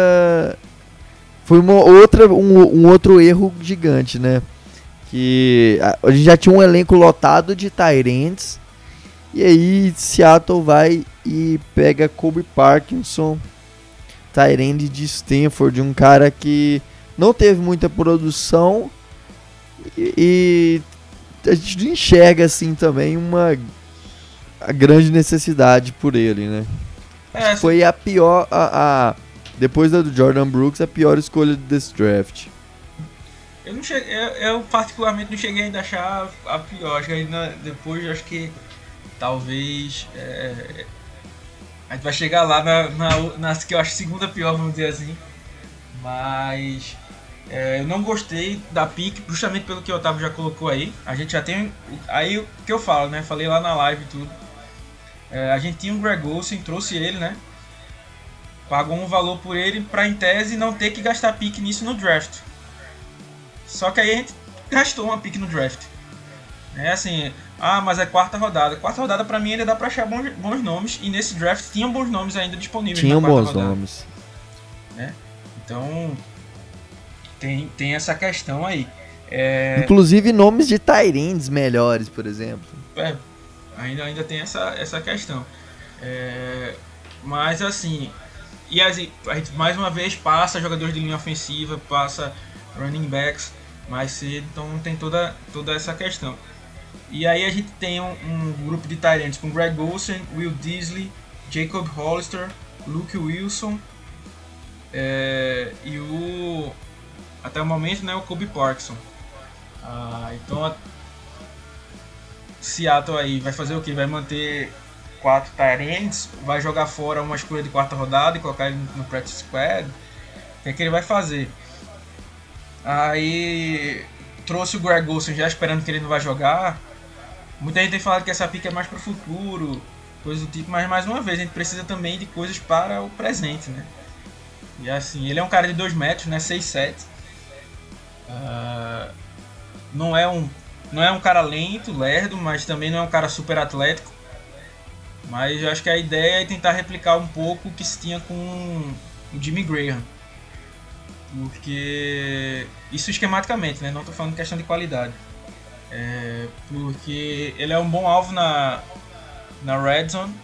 foi uma outra, um, um outro erro gigante, né? Que a, a gente já tinha um elenco lotado de Tyrants. E aí Seattle vai e pega Kobe Parkinson, Tyrande de Stanford, um cara que não teve muita produção e, e a gente enxerga assim também uma a grande necessidade por ele, né? É, foi a pior a, a, depois da do Jordan Brooks a pior escolha desse draft. Eu não cheguei, eu, eu, particularmente não cheguei ainda a achar a pior. Acho que ainda depois acho que talvez é, a gente vai chegar lá na, na, na que eu acho segunda pior, vamos dizer assim. Mas é, eu não gostei da pick, justamente pelo que o Otávio já colocou aí. A gente já tem. Aí o que eu falo, né? Falei lá na live e tudo. É, a gente tinha o Greg Olsen, trouxe ele, né? Pagou um valor por ele pra em tese não ter que gastar pick nisso no draft. Só que aí a gente gastou uma pick no draft. É assim, ah, mas é quarta rodada. Quarta rodada para mim ainda dá para achar bons, bons, nomes e nesse draft tinham bons nomes ainda disponíveis. Tinham bons rodada. nomes. Né? Então tem, tem essa questão aí. É... Inclusive nomes de Tyrands melhores, por exemplo. É, ainda, ainda tem essa, essa questão. É, mas assim, e a gente mais uma vez passa jogadores de linha ofensiva, passa running backs mais cedo, então tem toda, toda essa questão. E aí a gente tem um, um grupo de Tyrants com Greg Olsen, Will Disley, Jacob Hollister, Luke Wilson é, e o até o momento né, o Kobe Parkinson. Ah, então a Seattle aí vai fazer o que? Vai manter quatro Tyrants, vai jogar fora uma escolha de quarta rodada e colocar ele no practice squad. O que, é que ele vai fazer? Aí trouxe o Greg Olsen já esperando que ele não vai jogar. Muita gente tem falado que essa pick é mais para o futuro, coisa do tipo, mas mais uma vez a gente precisa também de coisas para o presente, né? E assim, ele é um cara de 2 metros, né? 6'7". Uh, não é um não é um cara lento, lerdo, mas também não é um cara super atlético. Mas eu acho que a ideia é tentar replicar um pouco o que se tinha com o Jimmy Graham. Porque isso esquematicamente, né? Não estou falando questão de qualidade. É, porque ele é um bom alvo na, na red zone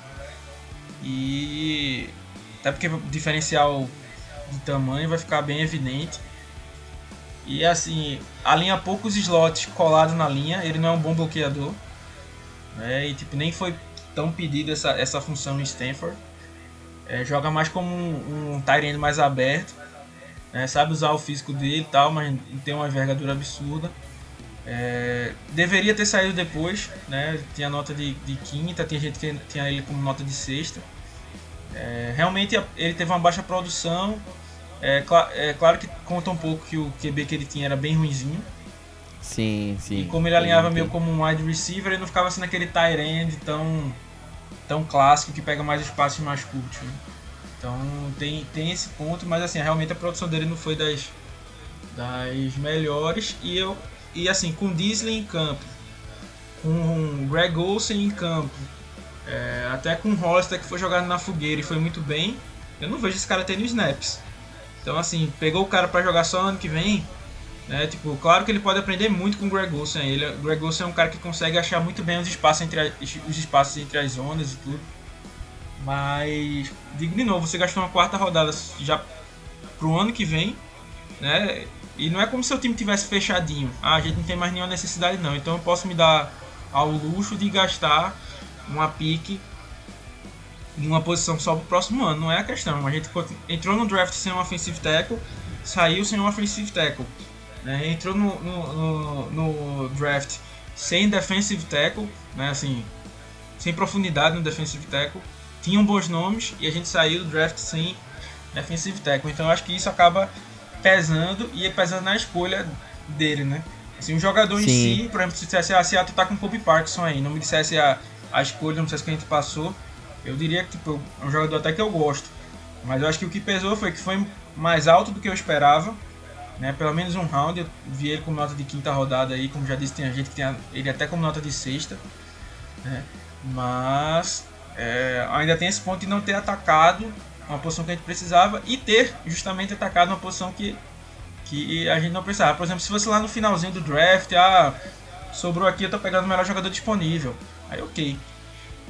e até porque o diferencial de tamanho vai ficar bem evidente. E assim, alinha poucos slots colados na linha, ele não é um bom bloqueador. Né? E tipo, nem foi tão pedido essa, essa função em Stanford. É, joga mais como um, um mais aberto. Né? Sabe usar o físico dele e tal, mas tem uma envergadura absurda. É, deveria ter saído depois, né? Tinha nota de, de quinta, tinha gente que tinha ele como nota de sexta. É, realmente ele teve uma baixa produção. É, cl é, claro que conta um pouco que o QB que ele tinha era bem ruinzinho. Sim, sim. E como ele alinhava meio como um wide receiver, ele não ficava sendo aquele tight end tão, tão clássico que pega mais espaços mais curtos. Né? Então tem, tem esse ponto, mas assim, realmente a produção dele não foi das, das melhores. E eu e assim, com Disley em campo, com Greg Olsen em campo, é, até com Hollister que foi jogado na fogueira e foi muito bem, eu não vejo esse cara tendo snaps. Então assim, pegou o cara para jogar só ano que vem, né? Tipo, claro que ele pode aprender muito com o Greg Olsen. Ele, o Greg Olsen é um cara que consegue achar muito bem os espaços entre, a, os espaços entre as zonas e tudo. Mas, digo de novo, você gastou uma quarta rodada já pro ano que vem, né? E não é como se o time tivesse fechadinho. Ah, a gente não tem mais nenhuma necessidade não. Então eu posso me dar ao luxo de gastar uma pique em uma posição só pro próximo ano. Não é a questão. A gente entrou no draft sem um offensive tackle, saiu sem um offensive tackle. Né? Entrou no, no, no, no, draft sem defensive tackle, né? assim, sem profundidade no defensive tackle. Tinham bons nomes e a gente saiu do draft sem defensive tackle. Então eu acho que isso acaba pesando e pesando na escolha dele, né? Assim, o jogador Sim. em si, por exemplo, se dissesse, ah, Seattle tá com o Kobe Parkinson aí, não me dissesse a, a escolha, não dissesse que a gente passou, eu diria que tipo, é um jogador até que eu gosto. Mas eu acho que o que pesou foi que foi mais alto do que eu esperava, né? Pelo menos um round, eu vi ele com nota de quinta rodada aí, como já disse, tem gente que tem ele até como nota de sexta, né? Mas é, ainda tem esse ponto de não ter atacado uma posição que a gente precisava e ter justamente atacado uma posição que, que a gente não precisava. Por exemplo, se fosse lá no finalzinho do draft, ah, sobrou aqui, eu tô pegando o melhor jogador disponível. Aí ok.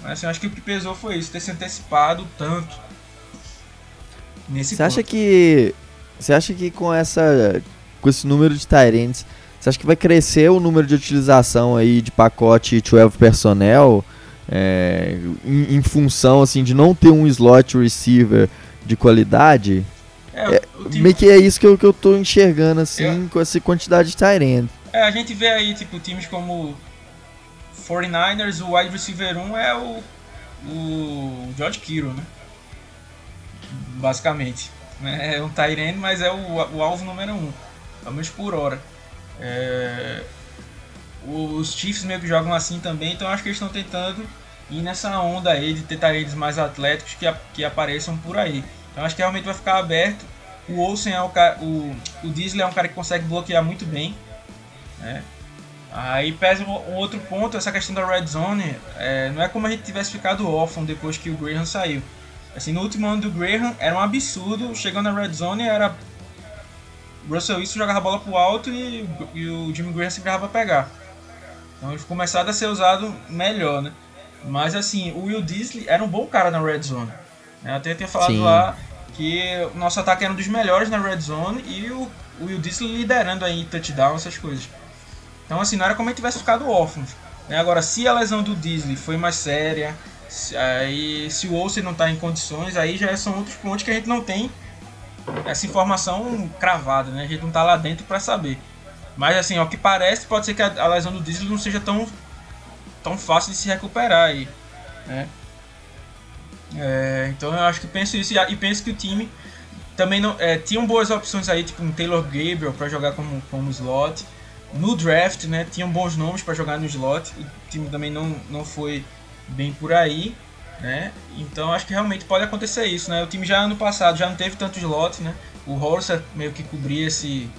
Mas assim, acho que o que pesou foi isso, ter se antecipado tanto nesse Você acha que. Você acha que com essa. com esse número de Tyrants, você acha que vai crescer o número de utilização aí de pacote 12 personnel? É, em, em, função assim de não ter um slot receiver de qualidade. É, é, time... Meio que é isso que eu, que eu tô enxergando assim com essa quantidade de tight É, a gente vê aí tipo times como 49ers, o wide receiver 1 é o, o George Kittle, né? Basicamente. Né? É um tight mas é o, o alvo número 1, pelo menos por hora. É, os Chiefs meio que jogam assim também, então acho que eles estão tentando ir nessa onda aí de ter talentos mais atléticos que, que apareçam por aí. Então acho que realmente vai ficar aberto. O Olsen é o cara, o, o Diesel é um cara que consegue bloquear muito bem. Né? Aí pesa um outro ponto, essa questão da red zone, é, não é como a gente tivesse ficado órfão depois que o Graham saiu. Assim, no último ano do Graham era um absurdo, chegando na red zone era Russell Wilson jogava a bola pro alto e, e o Jimmy Graham se virava pra pegar. Então ele começado a ser usado melhor, né? Mas assim, o Will Disley era um bom cara na red zone. Eu até tinha falado Sim. lá que o nosso ataque era um dos melhores na red zone e o, o Will Disley liderando aí touchdown, essas coisas. Então assim, não era como ele tivesse ficado órfão. Né? Agora, se a lesão do Disley foi mais séria, se, aí se o Olsen não está em condições, aí já são outros pontos que a gente não tem essa informação cravada, né? A gente não está lá dentro para saber. Mas assim, ao que parece, pode ser que a, a lesão do Disley não seja tão, tão fácil de se recuperar aí. Né? É, então eu acho que penso isso e penso que o time também não é, tinham boas opções aí, tipo um Taylor Gabriel para jogar como, como slot. No draft, né, tinham bons nomes para jogar no slot. O time também não, não foi bem por aí, né? Então acho que realmente pode acontecer isso, né? O time já ano passado já não teve tanto slot, né? O Horser meio que cobria esse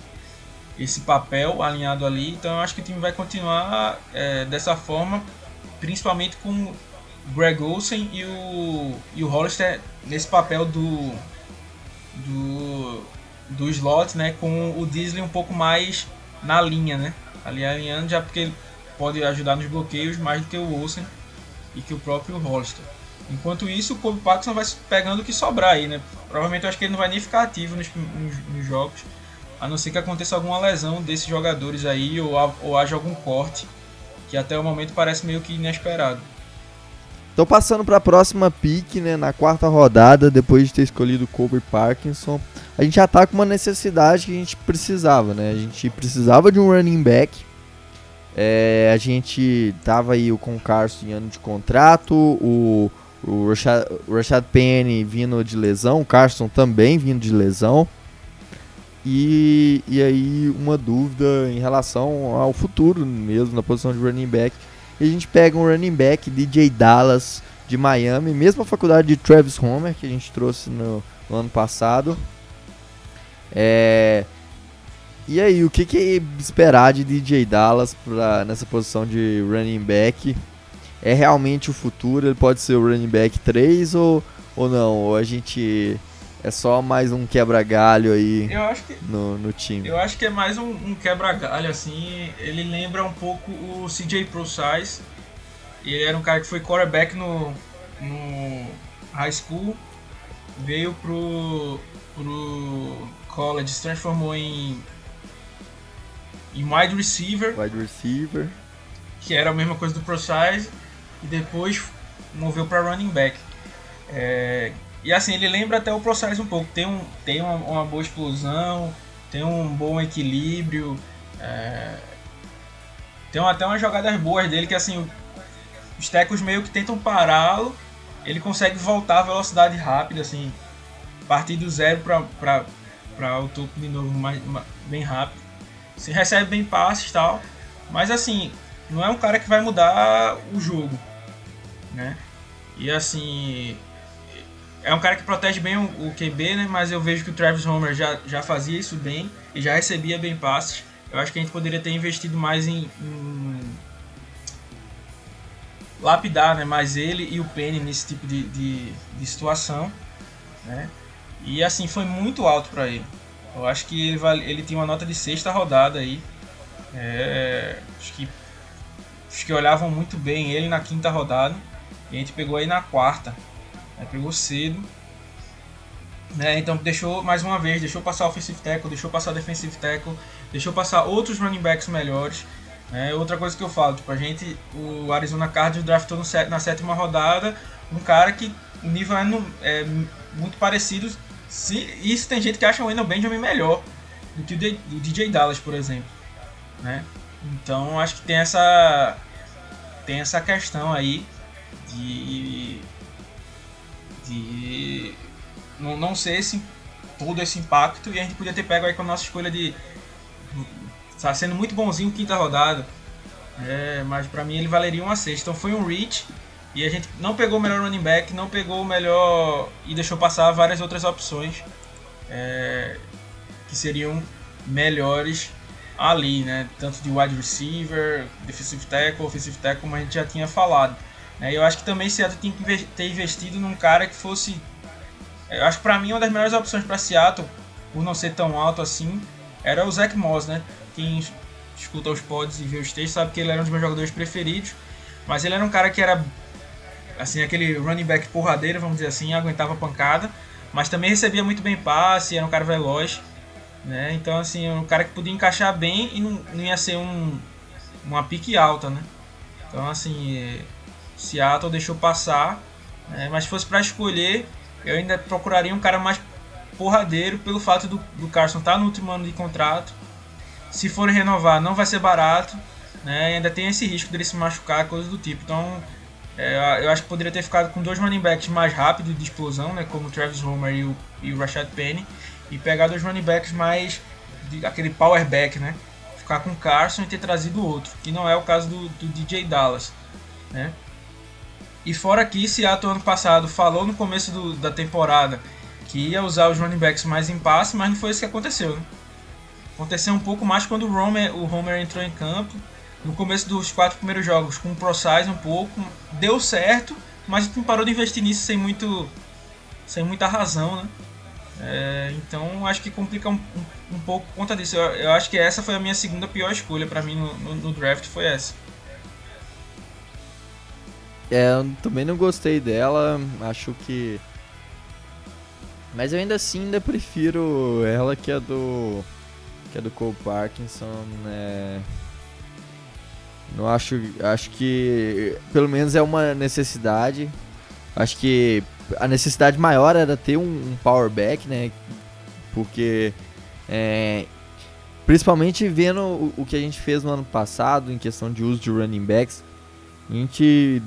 esse papel alinhado ali. Então eu acho que o time vai continuar é, dessa forma, principalmente com Greg Olsen e o, e o Hollister nesse papel do, do, do slot, né, com o Disley um pouco mais na linha, né, ali alinhando já porque ele pode ajudar nos bloqueios mais do que o Olsen e que o próprio Hollister. Enquanto isso, o Kobe Paxson vai pegando o que sobrar aí, né? Provavelmente eu acho que ele não vai nem ficar ativo nos, nos, nos jogos, a não ser que aconteça alguma lesão desses jogadores aí ou, ou haja algum corte, que até o momento parece meio que inesperado. Tô passando para a próxima pick, né, na quarta rodada, depois de ter escolhido Kobe Parkinson. A gente já tá com uma necessidade que a gente precisava, né? A gente precisava de um running back. É, a gente tava aí com o Carson em ano de contrato, o, o Rashad, Rashad Penny vindo de lesão, o Carson também vindo de lesão. E, e aí uma dúvida em relação ao futuro mesmo na posição de running back e a gente pega um running back, DJ Dallas, de Miami, mesma faculdade de Travis Homer, que a gente trouxe no, no ano passado. É... E aí, o que, que esperar de DJ Dallas pra, nessa posição de running back? É realmente o futuro? Ele pode ser o running back 3 ou, ou não? Ou a gente é só mais um quebra-galho aí que, no, no time. Eu acho que é mais um, um quebra-galho, assim. Ele lembra um pouco o CJ ProSize. Ele era um cara que foi quarterback no, no high school. Veio pro, pro college, se transformou em, em wide receiver. Wide receiver. Que era a mesma coisa do ProSize. E depois moveu para running back. É, e assim, ele lembra até o processo um pouco. Tem, um, tem uma, uma boa explosão, tem um bom equilíbrio. É... Tem até umas jogadas boas dele que assim, os tecos meio que tentam pará-lo. Ele consegue voltar a velocidade rápida, assim, partir do zero para o topo de novo mais, mais, bem rápido. Se recebe bem passes e tal. Mas assim, não é um cara que vai mudar o jogo. Né? E assim, é um cara que protege bem o, o, QB, né? Mas eu vejo que o Travis Homer já, já fazia isso bem e já recebia bem passes. Eu acho que a gente poderia ter investido mais em, em lapidar né? mais ele e o Penny nesse tipo de, de, de situação. Né? E assim, foi muito alto para ele. Eu acho que ele, vale, ele tinha uma nota de sexta rodada aí. É, acho, que, acho que olhavam muito bem ele na quinta rodada. E a gente pegou aí na quarta. Né, pegou cedo. Né, então deixou, mais uma vez, deixou passar offensive tackle, deixou passar defensive tackle, deixou passar outros running backs melhores. Né, outra coisa que eu falo, tipo, a gente, o Arizona Cardinals draftou no, na sétima rodada um cara que o nível é, no, é muito parecido. Se, isso tem gente que acha o Wendell Benjamin melhor do que o DJ Dallas, por exemplo. Né? Então acho que tem essa tem essa questão aí de de não, não ser esse, todo esse impacto e a gente podia ter pego aí com a nossa escolha de está sendo muito bonzinho quinta rodada é, mas para mim ele valeria uma sexta então foi um reach e a gente não pegou o melhor running back não pegou o melhor e deixou passar várias outras opções é, que seriam melhores ali, né? Tanto de wide receiver, defensive tackle, offensive tackle, como a gente já tinha falado. Né? Eu acho que também Seattle tem que ter investido num cara que fosse. Eu acho que pra mim uma das melhores opções para Seattle, por não ser tão alto assim, era o Zach Moss, né? Quem escuta os pods e vê os textos sabe que ele era um dos meus jogadores preferidos. Mas ele era um cara que era assim, aquele running back porradeiro, vamos dizer assim, aguentava pancada, mas também recebia muito bem passe, era um cara veloz, né? Então, assim, um cara que podia encaixar bem e não, não ia ser um, uma pique alta, né? Então, assim, Seattle deixou passar, né? mas se fosse para escolher, eu ainda procuraria um cara mais porradeiro pelo fato do, do Carson estar tá no último ano de contrato. Se forem renovar, não vai ser barato, né? E ainda tem esse risco dele se machucar, coisas do tipo. Então, é, eu acho que poderia ter ficado com dois running backs mais rápidos de explosão, né, como o Travis Homer e o, e o Rashad Penny, e pegar dois running backs mais de, aquele power back, né, ficar com o Carson e ter trazido outro, que não é o caso do, do DJ Dallas, né. E fora que Seattle ano passado falou no começo do, da temporada que ia usar os running backs mais em passe, mas não foi isso que aconteceu. Né? Aconteceu um pouco mais quando o Homer, o Homer entrou em campo no começo dos quatro primeiros jogos com o ProSize um pouco, deu certo, mas não parou de investir nisso sem muito sem muita razão, né? É, então acho que complica um, um, um, pouco por conta disso. Eu, eu, acho que essa foi a minha segunda pior escolha para mim no, no, no, draft, foi essa. É, eu também não gostei dela, acho que. Mas eu ainda assim ainda prefiro ela que a do. que a do Cole Parkinson. É... Não acho, acho que pelo menos é uma necessidade. Acho que a necessidade maior era ter um, um power back, né? Porque é, principalmente vendo o, o, que a gente fez no ano passado em questão de uso de running backs, a gente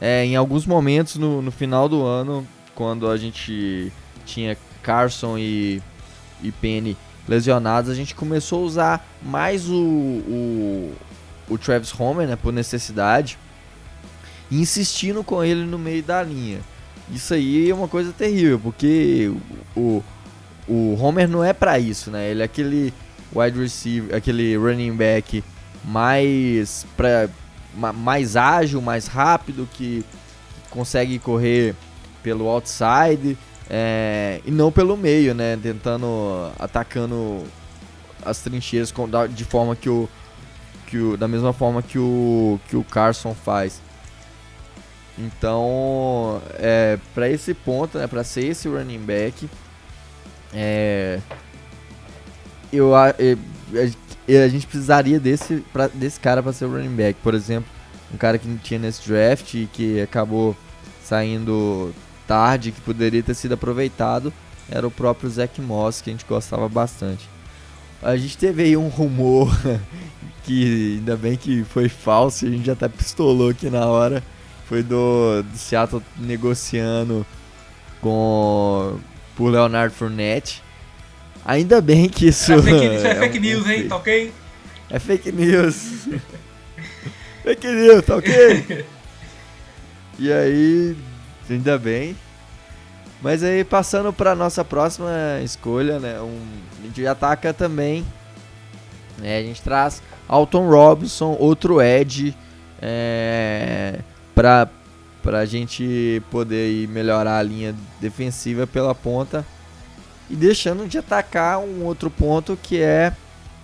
é, em alguns momentos no, no final do ano, quando a gente tinha Carson e, e Penny lesionados, a gente começou a usar mais o, o o Travis Homer, né, por necessidade, insistindo com ele no meio da linha. Isso aí é uma coisa terrível, porque o, o Homer não é para isso, né? Ele é aquele wide receiver, aquele running back mais pra, mais ágil, mais rápido, que consegue correr pelo outside é, e não pelo meio, né? Tentando atacando as trincheiras de forma que o que o, da mesma forma que o, que o Carson faz. Então, é, para esse ponto, né, para ser esse running back, é, eu, a, a gente precisaria desse, pra, desse cara para ser o running back. Por exemplo, um cara que não tinha nesse draft e que acabou saindo tarde, que poderia ter sido aproveitado, era o próprio Zach Moss, que a gente gostava bastante. A gente teve aí um rumor (laughs) que ainda bem que foi falso, a gente já até pistolou aqui na hora. Foi do, do Seattle negociando com por Leonardo Fournette. Ainda bem que isso. É fake, (laughs) isso é, é fake um, news, hein? Tá ok? É fake news. (laughs) fake news, tá ok? (laughs) e aí, ainda bem. Mas aí, passando para nossa próxima escolha, né? Um, a gente ataca também. Né, a gente traz Alton Robinson, outro Ed, é, para a gente poder melhorar a linha defensiva pela ponta e deixando de atacar um outro ponto que é,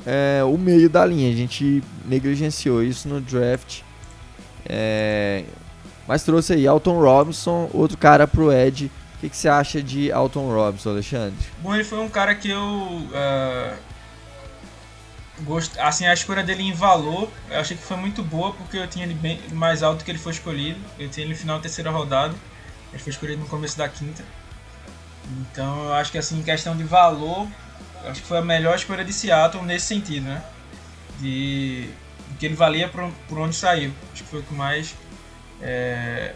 é o meio da linha. A gente negligenciou isso no draft. É, mas trouxe aí Alton Robinson, outro cara pro Ed. O que, que, você acha de Alton Robinson, Alexandre? Bom, ele foi um cara que eu uh, Gost... Assim, a escolha dele em valor, eu achei que foi muito boa, porque eu tinha ele bem mais alto que ele foi escolhido. Eu tinha ele no final da terceira rodada. Ele foi escolhido no começo da quinta. Então eu acho que assim, em questão de valor, acho que foi a melhor escolha de Seattle nesse sentido, né? De, de que ele valia por, por onde saiu. Acho que foi o que mais é,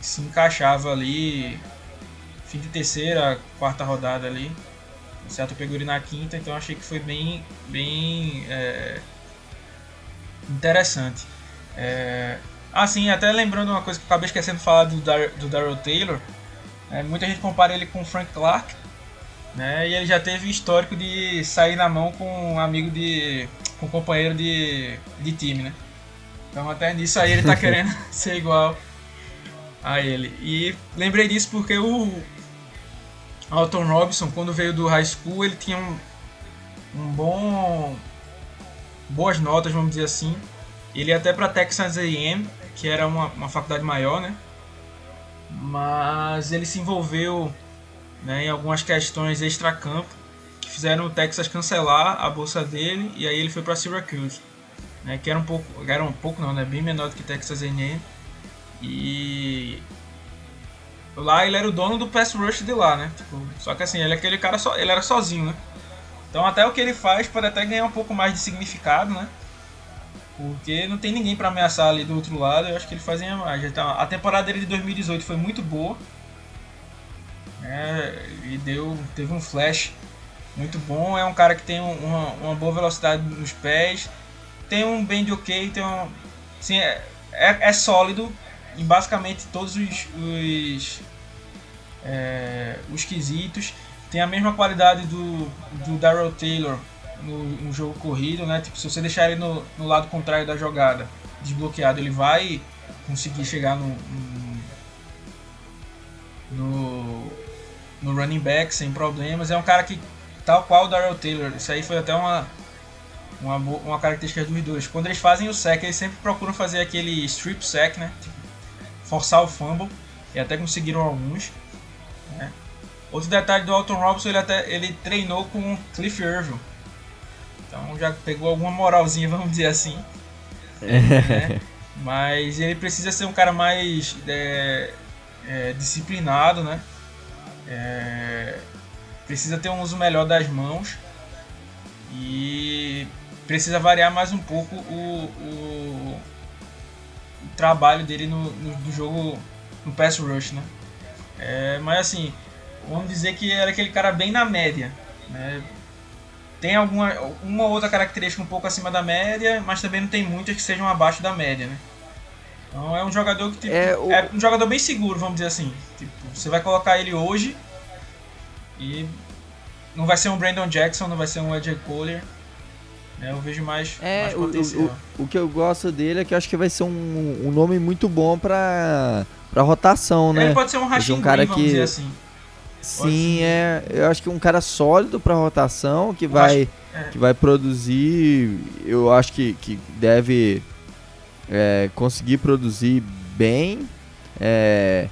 se encaixava ali. Fim de terceira, quarta rodada ali. O Seattle pegou ele na quinta, então achei que foi bem, bem é, interessante. É, assim, até lembrando uma coisa que eu acabei esquecendo de falar do, Dar, do Daryl Taylor, é, muita gente compara ele com o Frank Clark, Né? E ele já teve histórico de sair na mão com um amigo de. com um companheiro de, de time, né? Então até nisso aí ele tá (laughs) querendo ser igual a ele. E lembrei disso porque o Alton Robinson, quando veio do high school, ele tinha um, um bom. boas notas, vamos dizer assim. Ele ia até para Texas A&M, que era uma, uma faculdade maior, né? Mas ele se envolveu né, em algumas questões extra-campo que fizeram o Texas cancelar a bolsa dele e aí ele foi para Syracuse, né, que era um pouco, era um pouco não, né, bem menor do que Texas A&M e lá ele era o dono do pass rush de lá, né? Tipo, só que assim, ele é aquele cara só, ele era sozinho, né? Então até o que ele faz pode até ganhar um pouco mais de significado, né? Porque não tem ninguém para ameaçar ali do outro lado, eu acho que ele fazia mais. Então, a temporada dele de 2018 foi muito boa. É, e deu, teve um flash muito bom. É um cara que tem uma, uma boa velocidade nos pés, tem um bend ok, tem um, assim, é, é, é sólido em basicamente todos os, os, é, os quesitos. Tem a mesma qualidade do, do Daryl Taylor no, no, jogo corrido, né? Tipo, se você deixar ele no, no, lado contrário da jogada desbloqueado, ele vai conseguir chegar no, no, no running back sem problemas. É um cara que, tal qual o Daryl Taylor, isso aí foi até uma, uma, uma característica dos dois. Quando eles fazem o sack, eles sempre procuram fazer aquele strip sack, né? Tipo, forçar o fumble, e até conseguiram alguns. Né? Outro detalhe do Alton Robinson, ele até ele treinou com Cliff Irving. Então já pegou alguma moralzinha, (laughs) vamos dizer assim. né? Mas ele precisa ser um cara mais é, é, disciplinado, né? É, precisa ter um uso melhor das mãos e precisa variar mais um pouco o, o, o trabalho dele no, no, no, jogo no pass rush, né? É, mas assim, vamos dizer que era aquele cara bem na média, né? Tem alguma uma outra característica um pouco acima da média, mas também não tem muitas que sejam abaixo da média, né? Então é um jogador que tipo, é, o... é, um jogador bem seguro, vamos dizer assim. Tipo, você vai colocar ele hoje e não vai ser um Brandon Jackson, não vai ser um AJ Kohler. Né? Eu vejo mais, é, mais potencial. O, o, o, que eu gosto dele é que eu acho que vai ser um, um nome muito bom pra, pra rotação, né? Ele pode ser um Rashid um cara Green, que... dizer assim. Sim, é. Eu acho que um cara sólido para rotação que vai acho, é. que vai produzir. Eu acho que, que deve é, conseguir produzir bem é,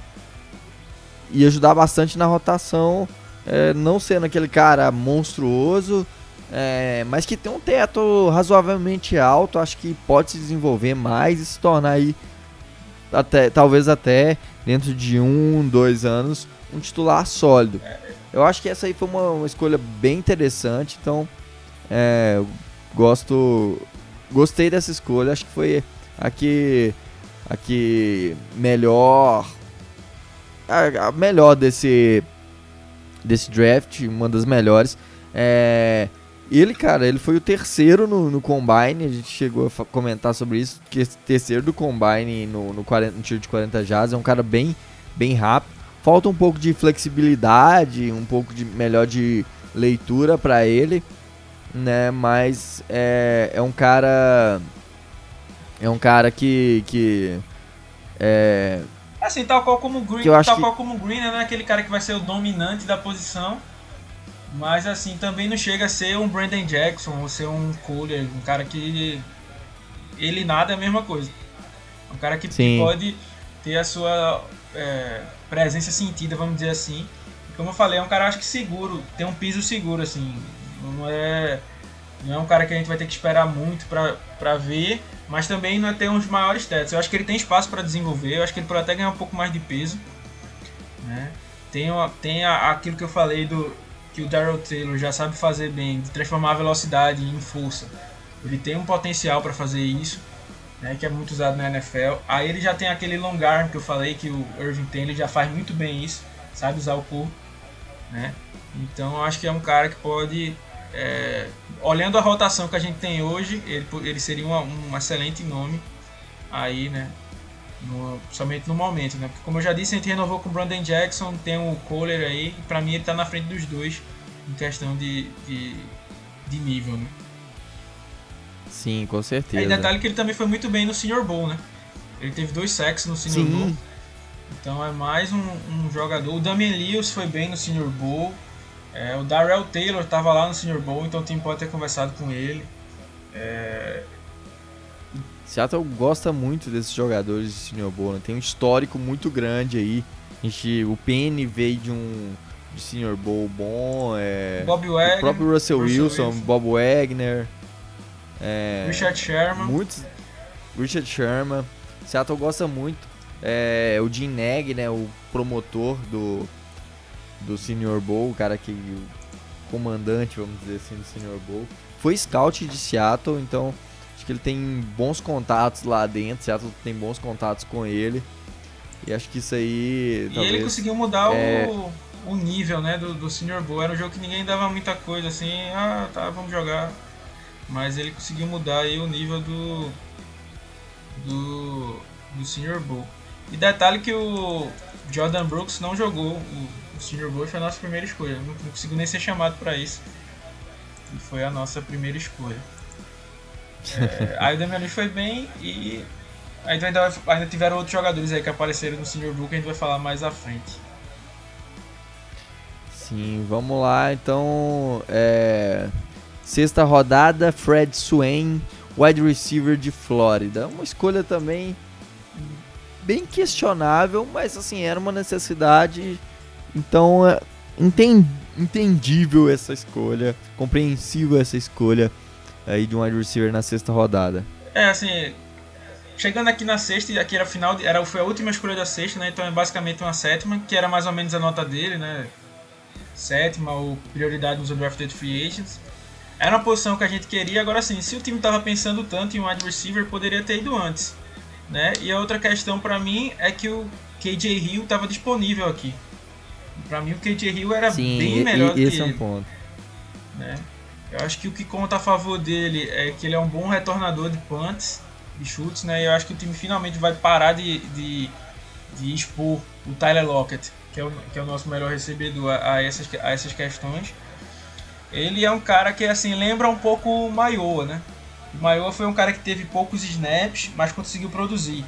e ajudar bastante na rotação, é, não sendo aquele cara monstruoso, é, mas que tem um teto razoavelmente alto, acho que pode se desenvolver mais e se tornar aí até, talvez até dentro de um, dois anos, um titular sólido. Eu acho que essa aí foi uma, uma escolha bem interessante, então é, gosto, gostei dessa escolha, acho que foi aqui aqui melhor a, a, melhor desse desse draft, uma das melhores. É, ele, cara, ele foi o terceiro no, no Combine, a gente chegou a comentar sobre isso, que terceiro do Combine no, no, 40, no tiro de 40 jazz, é um cara bem, bem rápido. Falta um pouco de flexibilidade, um pouco de melhor de leitura para ele, né? Mas é, é um cara é um cara que. que é. Assim, tal qual como o Green, tal que... qual como o Green, né? É aquele cara que vai ser o dominante da posição. Mas assim, também não chega a ser um Brandon Jackson ou ser um Kohler, um cara que. Ele nada é a mesma coisa. Um cara que Sim. pode ter a sua é, presença sentida, vamos dizer assim. Como eu falei, é um cara acho que seguro, tem um piso seguro, assim. Não é não é um cara que a gente vai ter que esperar muito para ver, mas também não é ter uns maiores tetos. Eu acho que ele tem espaço para desenvolver, eu acho que ele pode até ganhar um pouco mais de peso. Né? Tem, tem a, aquilo que eu falei do que o Daryl Taylor já sabe fazer bem, de transformar a velocidade em força. Ele tem um potencial para fazer isso, né, que é muito usado na NFL. Aí ele já tem aquele long arm que eu falei que o Irving tem, ele já faz muito bem isso, sabe usar o corpo. Né? Então eu acho que é um cara que pode é, olhando a rotação que a gente tem hoje, ele, ele seria uma, um excelente nome aí, né? No, somente no momento, né? Porque como eu já disse, a gente renovou com o Brandon Jackson, tem o Kohler aí, e pra mim ele tá na frente dos dois em questão de, de, de nível, né? Sim, com certeza. E detalhe que ele também foi muito bem no Senior Bowl, né? Ele teve dois sacks no Senior Sim. Bowl. Então é mais um, um jogador. O Damian Lewis foi bem no Senior Bowl. É, o Darrell Taylor estava lá no Senior Bowl, então o time pode ter conversado com ele. É, Seattle gosta muito desses jogadores de Senior Bowl, né? tem um histórico muito grande aí. A gente, o Penny veio de um de Senior Bowl bom, é, Bob Wagner, o próprio Russell, Russell Wilson, Wilson. Bob Wagner, é, Richard Sherman. muitos, Richard Sherman. Seattle gosta muito. É, o Jim Neg, né, o promotor do do Senior Bowl, o cara que o comandante, vamos dizer assim, do Senior Bowl, foi scout de Seattle, então acho que ele tem bons contatos lá dentro. Seattle tem bons contatos com ele. E acho que isso aí E talvez ele conseguiu mudar é- o, o nível né, do, do Senior Bowl. Era um jogo que ninguém dava muita coisa assim, ah tá, vamos jogar. Mas ele conseguiu mudar aí o nível do. do. do Senior Bowl. E detalhe que o Jordan Brooks não jogou o, o Senior Bowl, foi a nossa primeira escolha. Não, não conseguiu nem ser chamado para isso. E foi a nossa primeira escolha. É, aí o Damian foi bem e ainda, ainda, ainda tiveram outros jogadores aí que apareceram no Senior Bowl que a gente vai falar mais à frente. Sim, vamos lá. Então, é, sexta rodada, Fred Swain, wide receiver de Flórida. Uma escolha também bem questionável, mas assim, era uma necessidade. Então, é enten- entendível essa escolha, compreensível essa escolha aí de um wide receiver na sexta rodada. É, assim, chegando aqui na sexta, e aqui era final, era, foi a última escolha da sexta, né? Então é basicamente uma sétima, que era mais ou menos a nota dele, né? Sétima ou prioridade nos undrafted free agents. Era uma posição que a gente queria, agora sim, se o time estava pensando tanto em um wide receiver, poderia ter ido antes, né? E a outra questão pra mim é que o KJ Hill estava disponível aqui. Pra mim o KJ Hill era Sim, bem e- melhor e- do esse que é um ele ponto. né? Eu acho que o que conta a favor dele é que ele é um bom retornador de punts, de chutes, né? E eu acho que o time finalmente vai parar de, de, de expor o Tyler Lockett, que é o, que é o nosso melhor recebedor, a, a essas, a essas questões. Ele é um cara que assim lembra um pouco o Maioa, né? O Maioa foi um cara que teve poucos snaps, mas conseguiu produzir.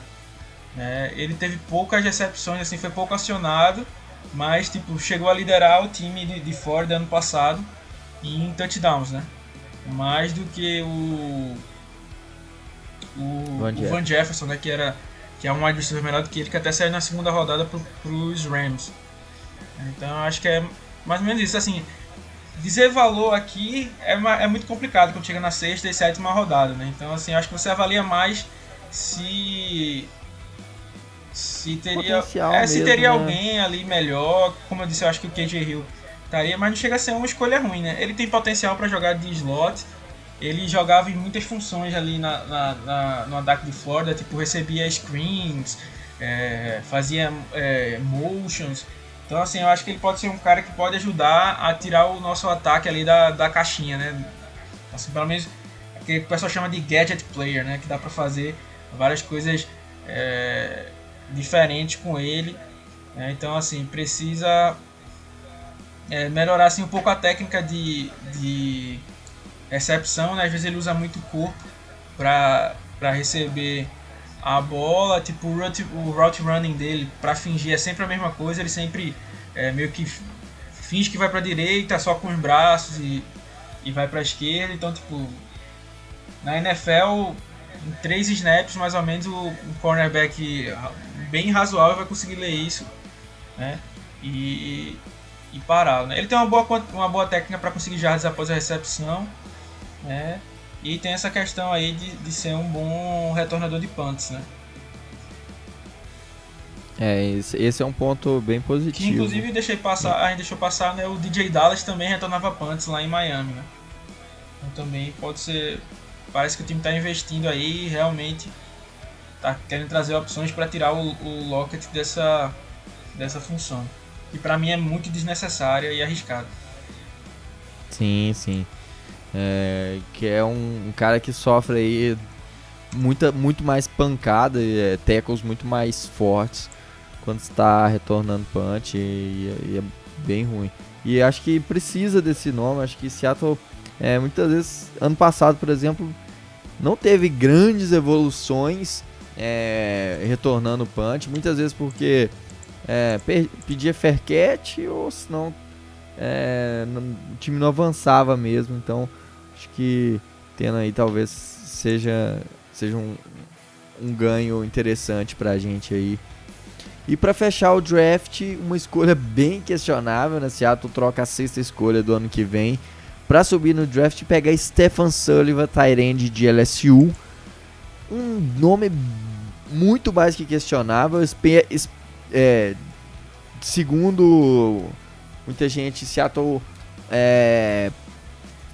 né? Ele teve poucas recepções, assim, foi pouco acionado, mas tipo chegou a liderar o time de, de Florida ano passado em touchdowns, né? Mais do que o o Van o Jefferson. Van Jefferson, né? Que era que é um wide receiver melhor do que ele, que até saiu na segunda rodada pro, pros Rams. Então acho que é mais ou menos isso. Assim, dizer valor aqui é, é muito complicado quando chega na sexta e sétima rodada, né? Então assim, acho que você avalia mais se se teria Potencial é, se mesmo, teria né? alguém ali melhor. Como eu disse, eu acho que o KJ Hill estaria, mas não chega a ser uma escolha ruim, né? Ele tem potencial para jogar de slot. Ele jogava em muitas funções ali na, na, na- no ataque de Florida, tipo recebia screens, é, fazia é, motions. Então assim, eu acho que ele pode ser um cara que pode ajudar a tirar o nosso ataque ali da, da caixinha, né? Assim, pelo menos que o pessoal chama de gadget player, né? Que dá pra fazer várias coisas é, diferentes com ele. né? Então assim, precisa é, melhorar assim, um pouco a técnica de, de recepção, né? Às vezes ele usa muito corpo para receber a bola, tipo o route, o route running dele para fingir é sempre a mesma coisa, ele sempre é, meio que finge que vai para direita só com os braços e, e vai para esquerda, então tipo na NFL em três snaps mais ou menos o, um cornerback bem razoável vai conseguir ler isso, né? E, e parar, né? Ele tem uma boa uma boa técnica para conseguir jardas após a recepção, né? E tem essa questão aí de, de ser um bom retornador de punts, né? É, esse, é um ponto bem Que positivo. inclusive deixei passar, a gente deixou passar, né? O DJ Dallas também retornava punts lá em Miami, né? Então também pode ser. Parece que o time está investindo aí e realmente tá querendo trazer opções para tirar o, o Lockett dessa, dessa função. Que para mim é muito desnecessária e arriscada. Sim, sim. É, que é um, um cara que sofre aí muita, muito mais pancada, é, tackles muito mais fortes quando está retornando punch e, e é bem ruim. E acho que precisa desse nome. Acho que Seattle, é, muitas vezes, ano passado, por exemplo, não teve grandes evoluções é, retornando punch. Muitas vezes porque é, pedia Fercat ou senão é, o time não avançava mesmo. Então acho que tendo aí talvez seja, seja um, um ganho interessante pra gente aí. E para fechar o draft, uma escolha (laughs) bem questionável, né? Seattle troca a sexta escolha do ano que vem para subir no draft e pegar Stefan Sullivan, Tyrande de LSU. Um nome muito mais que questionável. É, segundo muita gente, Seattle, é,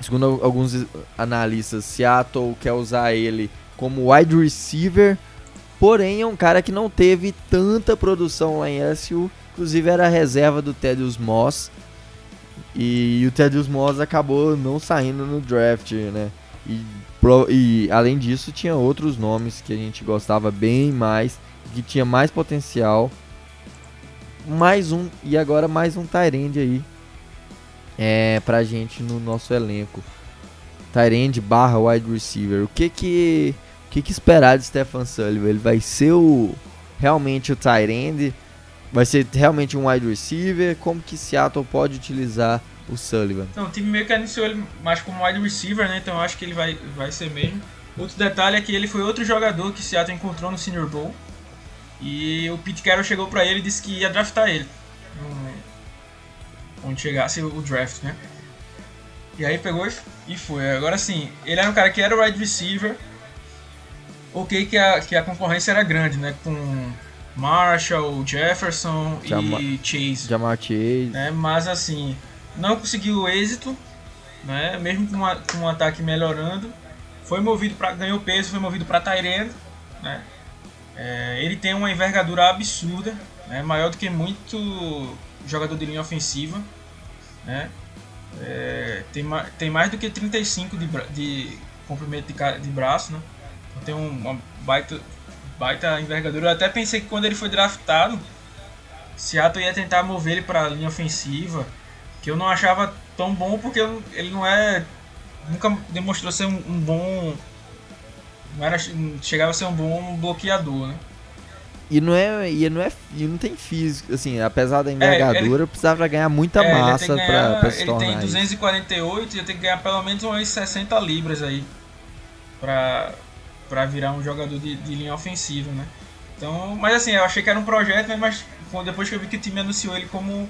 segundo alguns analistas, Seattle quer usar ele como wide receiver, porém é um cara que não teve tanta produção lá em LSU, inclusive era reserva do Thaddeus Moss, e o Thaddeus Moss acabou não saindo no draft, né? E, e além disso tinha outros nomes que a gente gostava bem mais, que tinha mais potencial. Mais um, e agora mais um Tyrande aí é, pra gente no nosso elenco. Tyrande barra wide receiver. O que que, o que, que esperar de Stefan Sullivan? Ele vai ser o realmente o Tyrande? Vai ser realmente um wide receiver? Como que Seattle pode utilizar o Sullivan? Não, o time meio que anunciou ele mais como wide receiver, né? Então eu acho que ele vai, vai ser mesmo. Outro detalhe é que ele foi outro jogador que Seattle encontrou no Senior Bowl. E o Pete Carroll chegou pra ele e disse que ia draftar ele. Onde chegasse o draft, né? E aí pegou e foi. Agora sim, ele era um cara que era wide receiver. Ok que a, que a concorrência era grande, né? Com Marshall, Jefferson Jama e Chase. Jamar Chase. Né? Mas assim, não conseguiu êxito, né? Mesmo com, uma, com um ataque melhorando. Foi movido para ganhou peso, foi movido para Tyrande, né? É, ele tem uma envergadura absurda, né? maior do que muito jogador de linha ofensiva, né? É, tem, tem mais do que 35 de, de comprimento de, de braço, né? Então tem uma baita baita envergadura. Eu até pensei que quando ele foi draftado, Seattle ia tentar mover ele para a linha ofensiva, que eu não achava tão bom porque ele não é nunca demonstrou ser um, um bom não era chegava a ser um bom bloqueador, né? E não é, e não é, e não tem físico, assim, apesar da envergadura, é, ele, precisava ganhar muita é, massa para se tornar. Ele tem 248 e ia ter que ganhar pelo menos umas 60 libras aí para para virar um jogador de, de, linha ofensiva, né? Então, mas assim, eu achei que era um projeto, né? mas depois que eu vi que o time anunciou ele como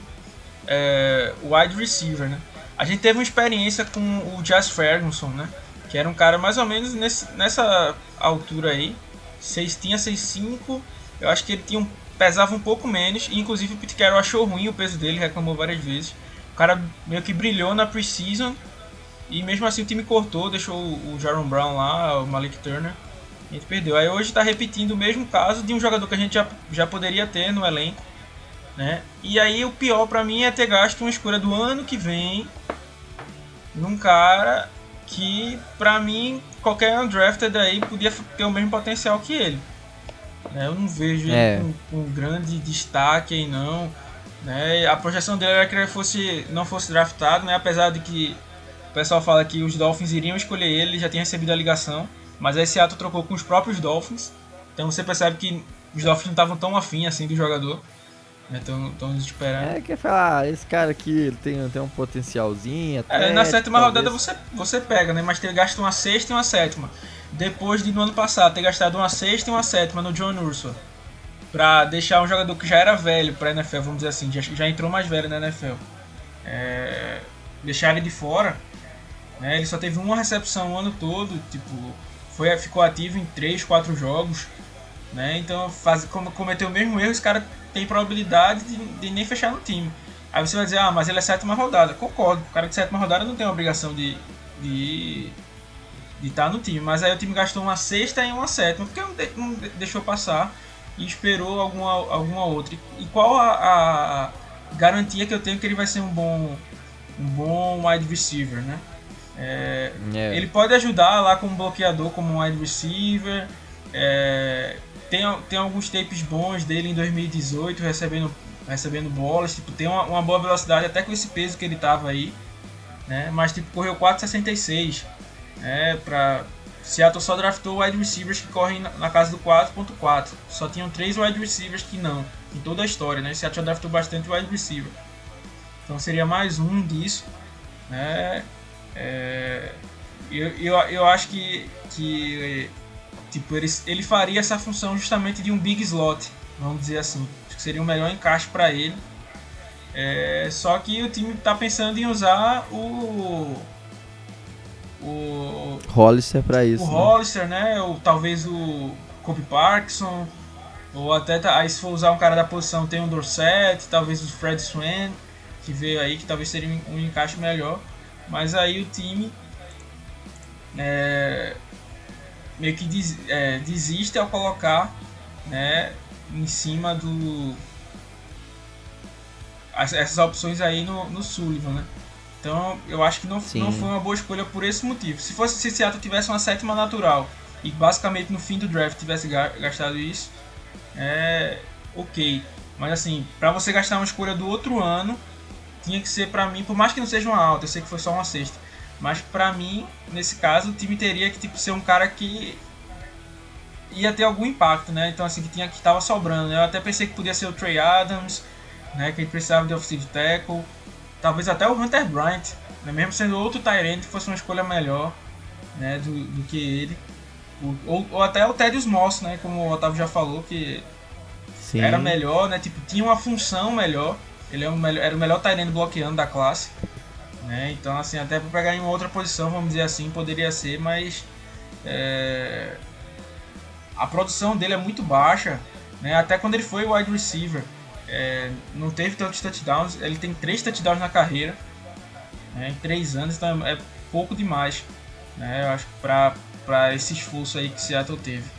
é, wide receiver, né? A gente teve uma experiência com o Jazz Ferguson, né? Que era um cara mais ou menos nesse, nessa altura aí. Seis, tinha 6'5", eu acho que ele tinha um, pesava um pouco menos, e inclusive o Pete Carroll achou ruim o peso dele, reclamou várias vezes. O cara meio que brilhou na preseason, e mesmo assim o time cortou, deixou o Jaron Brown lá, o Malik Turner. A gente perdeu. Aí hoje está repetindo o mesmo caso de um jogador que a gente já, já poderia ter no elenco. Né? E aí o pior para mim é ter gasto uma escolha do ano que vem num cara que para mim qualquer undrafted aí podia ter o mesmo potencial que ele. Né? Eu não vejo é. ele com, com grande destaque aí não. Né? A projeção dele era que ele fosse, não fosse draftado, né? apesar de que o pessoal fala que os Dolphins iriam escolher ele, ele já tinha recebido a ligação. Mas aí Seattle trocou com os próprios Dolphins. Então você percebe que os Dolphins não estavam tão afim assim do jogador. Então estão esperando. É, quer falar, ah, esse cara aqui ele tem, tem um potencialzinho. É, na sétima talvez... rodada você, você pega, né? Mas ter gasto uma sexta e uma sétima. Depois de no ano passado ter gastado uma sexta e uma sétima no John Urso. Pra deixar um jogador que já era velho pra NFL, vamos dizer assim, já, já entrou mais velho na NFL. É, deixar ele de fora. Né? Ele só teve uma recepção o ano todo, tipo, foi, ficou ativo em 3, 4 jogos. Né? Então, faz, como cometeu o mesmo erro, esse cara tem probabilidade de, de, nem fechar no time. Aí você vai dizer, ah, mas ele é sétima rodada. Concordo, o cara de sétima rodada não tem a obrigação de de de estar tá no time. Mas aí o time gastou uma sexta e uma sétima, porque não, de, não deixou passar e esperou alguma, alguma outra. E, qual a, a, garantia que eu tenho que ele vai ser um bom um bom wide receiver, né? É, é. Ele pode ajudar lá como bloqueador, como um wide receiver. É, tem, tem alguns tapes bons dele em 2018, recebendo recebendo bolas, tipo, tem uma, uma boa velocidade até com esse peso que ele tava aí, né? Mas tipo, correu 4,66, né? Pra... Seattle só draftou wide receivers que correm na, na casa do 4.4. Só tinham três wide receivers que não, em toda a história, né? Seattle já draftou bastante wide receiver. Então seria mais um disso, né? É... Eu, eu, eu acho que, que tipo, ele, ele faria essa função justamente de um big slot, vamos dizer assim. Acho que seria o melhor encaixe para ele. É, só que o time está pensando em usar o. O. Hollister para isso. O né? Hollister, né? Ou talvez o Kobe Parkinson. Ou até aí se for usar um cara da posição tem o Dorset, talvez o Fred Swan, que veio aí, que talvez seria um encaixe melhor. Mas aí o time é, meio que des, é, desiste ao colocar né, em cima do essas opções aí no, no Sullivan, né? Então eu acho que não, não foi uma boa escolha por esse motivo. Se fosse se Seattle tivesse uma sétima natural e basicamente no fim do draft tivesse gastado isso, é ok. Mas assim, para você gastar uma escolha do outro ano, tinha que ser para mim, por mais que não seja uma alta, eu sei que foi só uma sexta, mas para mim, nesse caso, o time teria que tipo, ser um cara que ia ter algum impacto, né? Então assim, que tinha que estava sobrando. Né? Eu até pensei que podia ser o Trey Adams, né? Que ele precisava de offensive tackle. Talvez até o Hunter Bryant, né? mesmo sendo outro Tyrant fosse uma escolha melhor, né? Do, do que ele. O, ou, ou, até o Thaddeus Moss, né? Como o Otávio já falou, que Sim. era melhor, né? Tipo, tinha uma função melhor. Ele é um, era o melhor Tyrant bloqueando da classe. Né? Então, assim, até para pegar em outra posição, vamos dizer assim, poderia ser, mas é, a produção dele é muito baixa. Né? Até quando ele foi wide receiver, é, não teve tantos touchdowns. Ele tem três touchdowns na carreira, né? em três anos, então é pouco demais. Né? Eu acho para esse esforço aí que Seattle teve.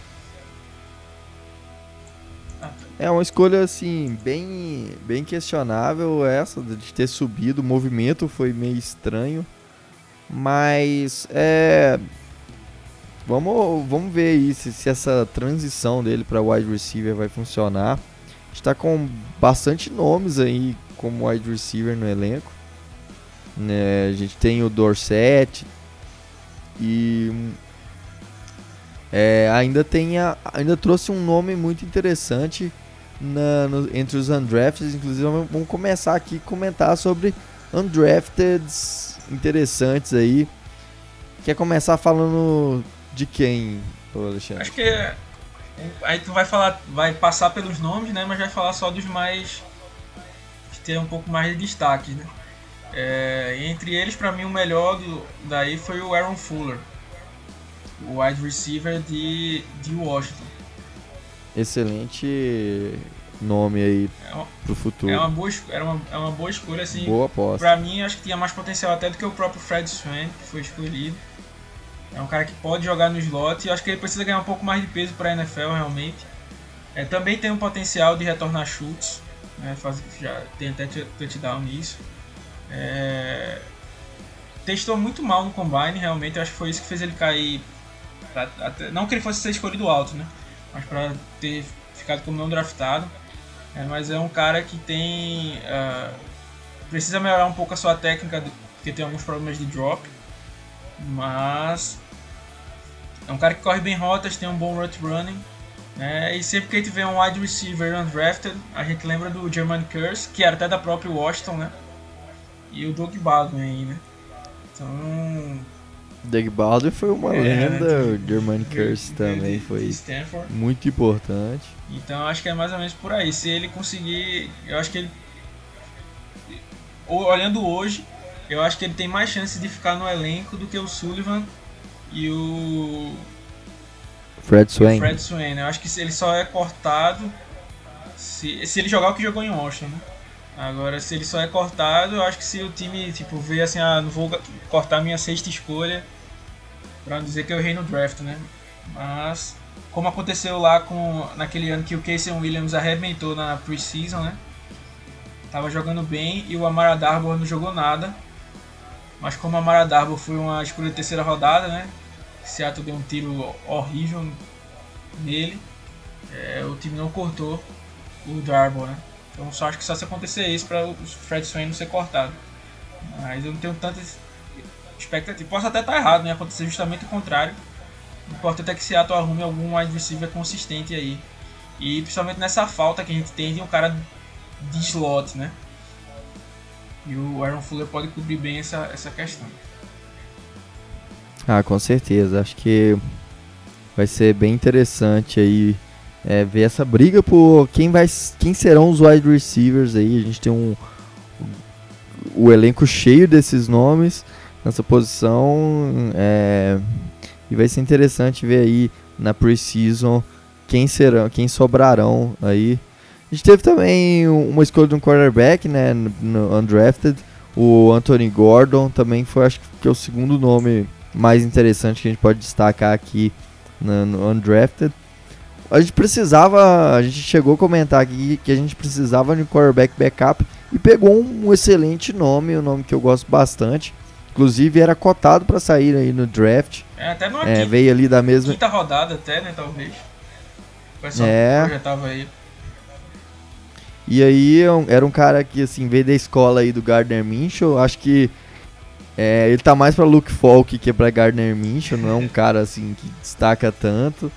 É uma escolha assim bem bem questionável essa de ter subido, o movimento foi meio estranho, mas é vamos vamos ver aí se, se essa transição dele para wide receiver vai funcionar. Está com bastante nomes aí como wide receiver no elenco. Né? A gente tem o Dorset e é, ainda tem a, ainda trouxe um nome muito interessante na, no, entre os undrafted. Inclusive, vamos começar aqui a comentar sobre undrafted interessantes aí. Quer começar falando de quem, Alexandre? Acho que é, aí tu vai falar, vai passar pelos nomes, né? Mas vai falar só dos mais que tem um pouco mais de destaque, né? É, entre eles, para mim, o melhor do, daí foi o Aaron Fuller, o wide receiver de, de Washington excelente nome aí é uma, pro futuro. É uma boa, era uma, é uma boa escolha, assim. Boa aposta. Pra mim, acho que tinha mais potencial até do que o próprio Fred Swan, que foi escolhido. É um cara que pode jogar no slot e acho que ele precisa ganhar um pouco mais de peso para a NFL, realmente. É, também tem um potencial de retornar chutes, né, faz, já tem até touchdown nisso. É, testou muito mal no combine, realmente. Acho que foi isso que fez ele cair. Até, não que ele fosse ser escolhido alto, né? mas para ter ficado como não draftado. É, mas é um cara que tem. Uh, precisa melhorar um pouco a sua técnica, porque tem alguns problemas de drop. Mas. É um cara que corre bem rotas, tem um bom route running. Né? E sempre que a gente vê um wide receiver undrafted, a gente lembra do German Curse, que era até da própria Washington, né? E o Doug Baldwin aí, né? Então Doug Baldwin foi uma é, lenda, o German Curse também foi Stanford. muito importante. Então acho que é mais ou menos por aí. Se ele conseguir, eu acho que ele olhando hoje, eu acho que ele tem mais chance de ficar no elenco do que o Sullivan e o Fred Swain. Fred Swain. Eu acho que ele só é cortado se, se ele jogar o que jogou em Washington, né? Agora, se ele só é cortado, eu acho que se o time tipo, vê assim, ah, não vou cortar minha sexta escolha, pra não dizer que eu errei no draft, né? Mas, como aconteceu lá com naquele ano que o Casey Williams arrebentou na preseason, né? Tava jogando bem e o Amara Darbour não jogou nada. Mas como a Amara Darbour foi uma escolha de terceira rodada, né? Seattle deu um tiro horrível nele. É, o time não cortou o Darbour, né? Então só acho que só se acontecer isso para o Fred Swain não ser cortado. Mas eu não tenho tanta expectativa. Posso até estar errado, né? Acontecer justamente o contrário. O importante é que Seattle arrume algum wide consistente aí. E principalmente nessa falta que a gente tem de um cara de slot, né? E o Aaron Fuller pode cobrir bem essa, essa questão. Ah, com certeza. Acho que vai ser bem interessante aí é, ver essa briga por quem vai, quem serão os wide receivers aí. A gente tem um o elenco cheio desses nomes nessa posição é, e vai ser interessante ver aí na preseason quem serão, quem sobrarão aí. A gente teve também uma escolha de um quarterback, né, no, undrafted, o Anthony Gordon também foi acho que é o segundo nome mais interessante que a gente pode destacar aqui no, no undrafted. A gente precisava, a gente chegou a comentar aqui que a gente precisava de um quarterback backup e pegou um, um excelente nome, um nome que eu gosto bastante. Inclusive era cotado para sair aí no draft. É, até no é, quinta, veio ali da mesma quinta rodada até, né, talvez. O pessoal é. projetava aí. E aí era um cara que assim veio da escola aí do Gardner Minshew, acho que é, ele tá mais para Luke Falk que para Gardner Minshew, não é um (laughs) cara assim que destaca tanto.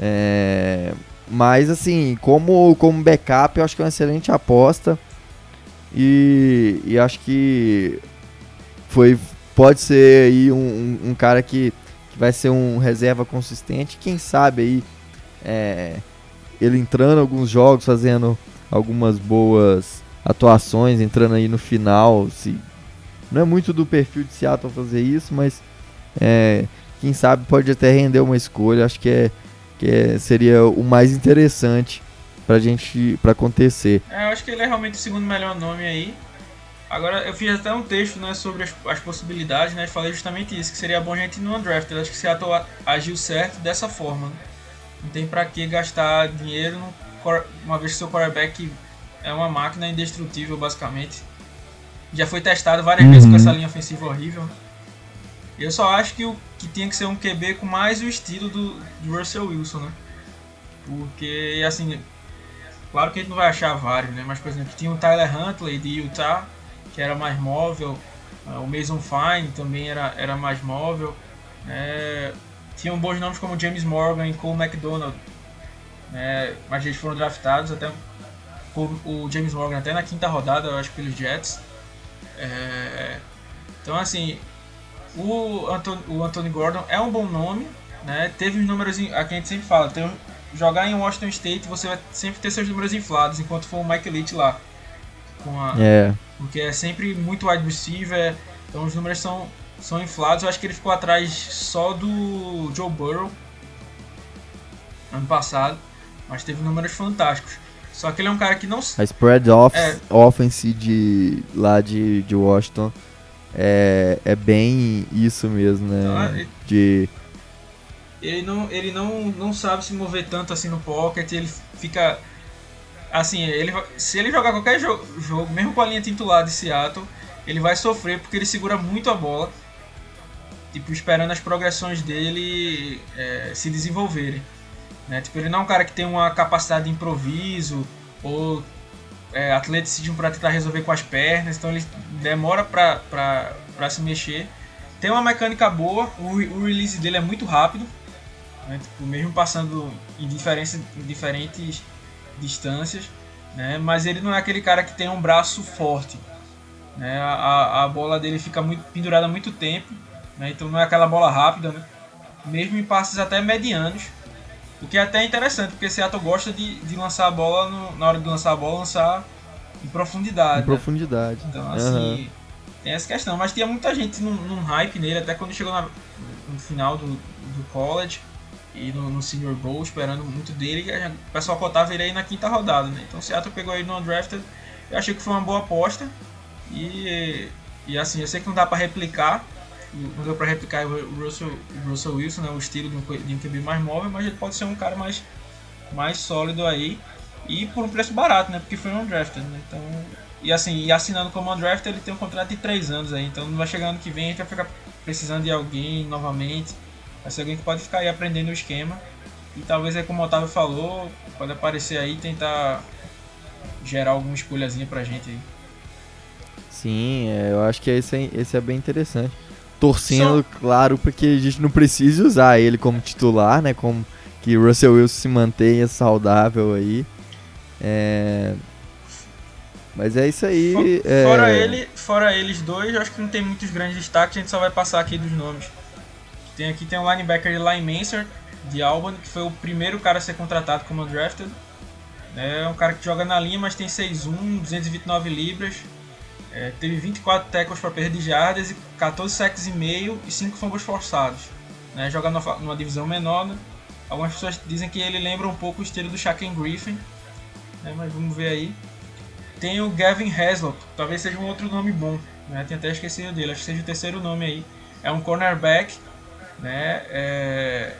É, mas assim, como como backup, eu acho que é uma excelente aposta. E, e acho que foi pode ser aí um, um, um cara que, que, vai ser um reserva consistente. Quem sabe aí é, ele entrando em alguns jogos, fazendo algumas boas atuações, entrando aí no final. Se, não é muito do perfil de Seattle fazer isso, mas é, quem sabe pode até render uma escolha. Acho que, é, que é, seria o mais interessante pra gente para acontecer. É, eu acho que ele é realmente o segundo melhor nome aí. Agora eu fiz até um texto né, sobre as, as possibilidades, né? Falei justamente isso, que seria bom a gente ir no undrafted. Acho que Seattle agiu certo dessa forma. Né? Não tem para que gastar dinheiro uma vez que seu quarterback é uma máquina indestrutível basicamente. Já foi testado várias uhum. vezes com essa linha ofensiva horrível. Eu só acho que o que tinha que ser um QB com mais o estilo do, do Russell Wilson, né? Porque assim, Claro que a gente não vai achar vários, né? Mas, por exemplo, tinha o Tyler Huntley de Utah, que era mais móvel. Ah, o Mason Fine também era, era mais móvel. É, tinham bons nomes como James Morgan e Cole McDonald. Né? Mas eles foram draftados até o James Morgan até na quinta rodada, eu acho, pelos Jets. É, então, assim, o Anthony, o Anthony Gordon é um bom nome. Né? Teve os números, aqui a gente sempre fala, tem jogar em Washington State você vai sempre ter seus números inflados, enquanto for o Mike Elite lá. A, é. Porque é sempre muito wide receiver, então os números são, são inflados. Eu acho que ele ficou atrás só do Joe Burrow ano passado, mas teve números fantásticos. Só que ele é um cara que não. A spread off, é. offense de lá de, de Washington é, é bem isso mesmo, né? Então, é, de ele não, ele não, não sabe se mover tanto assim no pocket, ele fica assim, ele se ele jogar qualquer jogo, jogo, mesmo com a linha titular de Seattle, ele vai sofrer porque ele segura muito a bola, tipo esperando as progressões dele é, se desenvolverem. Né? Tipo, ele não é um cara que tem uma capacidade de improviso ou é, atleticismo para tentar resolver com as pernas, então ele demora para se mexer. Tem uma mecânica boa, o, o release dele é muito rápido, né? Tipo, mesmo passando em, em diferentes distâncias, né? mas ele não é aquele cara que tem um braço forte. Né? A, a bola dele fica muito pendurada muito tempo, né? então não é aquela bola rápida, né? mesmo em passes até medianos. O que é até interessante, porque Seattle gosta de, de lançar a bola, no, na hora de lançar a bola, lançar em profundidade. Em né? profundidade. Então, assim, uhum. tem essa questão. Mas tinha muita gente num, num hype nele, até quando chegou na, no final do, do college e no, no Senior Bowl, esperando muito dele. E o pessoal cotava ele aí na quinta rodada, né? Então o Seattle pegou ele no undrafted. Eu achei que foi uma boa aposta. E, e assim, eu sei que não dá para replicar. Deu para replicar o Russell, o Russell Wilson, né? o estilo de um, de um QB mais móvel, mas ele pode ser um cara mais, mais sólido aí. E por um preço barato, né? Porque foi um undrafted, né? Então, e assim, e assinando como undrafted, ele tem um contrato de 3 anos aí. Então não vai chegar ano que vem, a gente vai ficar precisando de alguém novamente. Vai ser alguém que pode ficar aí aprendendo o esquema. E talvez, é como o Otávio falou, pode aparecer aí tentar gerar alguma escolhazinha pra gente aí. Sim, é, eu acho que esse é, esse é bem interessante. Torcendo, Só... claro, porque a gente não precisa usar ele como titular, né? Como que Russell Wilson se mantenha saudável aí. É... Mas é isso aí. For, é... Fora, ele, fora eles dois, eu acho que não tem muitos grandes destaques, a gente só vai passar aqui dos nomes. Tem aqui tem o linebacker Eli Manser, de Albany, que foi o primeiro cara a ser contratado como drafted. É um cara que joga na linha, mas tem 6'1, 229 libras. É, teve 24 tackles para perder jardas e 14 sacks e meio e 5 fumbles forçados. Né, joga numa, divisão menor. Né? Algumas pessoas dizem que ele lembra um pouco o estilo do Shaquem Griffin. Né, mas vamos ver aí. Tem o Gavin Haslop, talvez seja um outro nome bom. Né? Tinha até esquecido dele, acho que seja o terceiro nome aí. É um cornerback. Né? É,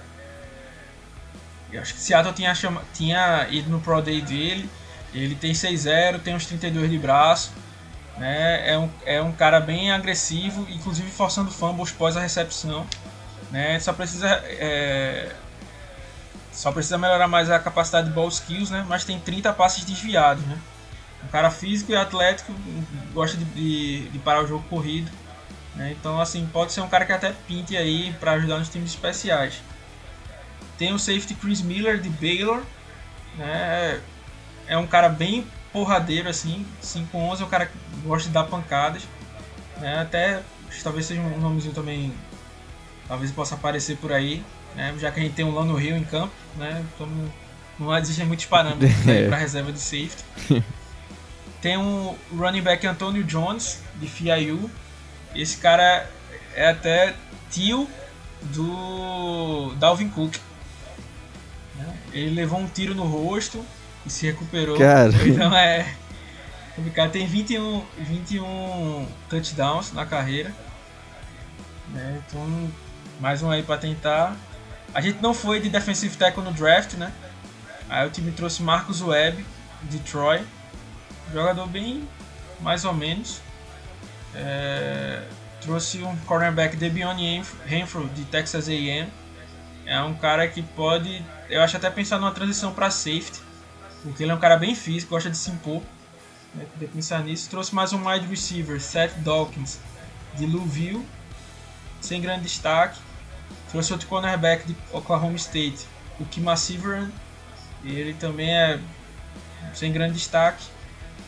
eu acho que Seattle tinha, chama, tinha ido no Pro Day dele. Ele tem 6-0, tem uns 32 de braço. Né? É, um, é um cara bem agressivo, inclusive forçando fumbles pós a recepção. Né? Só precisa é, só precisa melhorar mais a capacidade de ball skills, né? mas tem 30 passes desviados. Né? Um cara físico e atlético, gosta de, de, de parar o jogo corrido. Né? Então, assim, pode ser um cara que até pinte aí para ajudar nos times especiais. Tem o safety Chris Miller de Baylor, né? É um cara bem porradeiro assim, 5'11 é um cara que gosta de dar pancadas, né? Até talvez seja um nomezinho também, talvez possa aparecer por aí, né? Já que a gente tem um Lano Rio em campo, né? Então não existem muitos parâmetros (laughs) é. para reserva de safety. tem um running back Antonio Jones de FIU. Esse cara é até tio do Dalvin Cook. Ele levou um tiro no rosto e se recuperou. Cara. Então é complicado. Tem 21, 21 touchdowns na carreira. Né? Então, mais um aí para tentar. A gente não foi de defensive tackle no draft, né? Aí o time trouxe Marcos Webb, de Troy. Jogador bem mais ou menos. É, trouxe um cornerback Debion Renfro, de Texas A&M é um cara que pode, eu acho até pensar numa transição para safety, porque ele é um cara bem físico, gosta de se impor. Né? Poder pensar nisso. Trouxe mais um wide receiver, Seth Dawkins, de Louisville, sem grande destaque. Trouxe outro cornerback de Oklahoma State, o Kima Severan, ele também é sem grande destaque.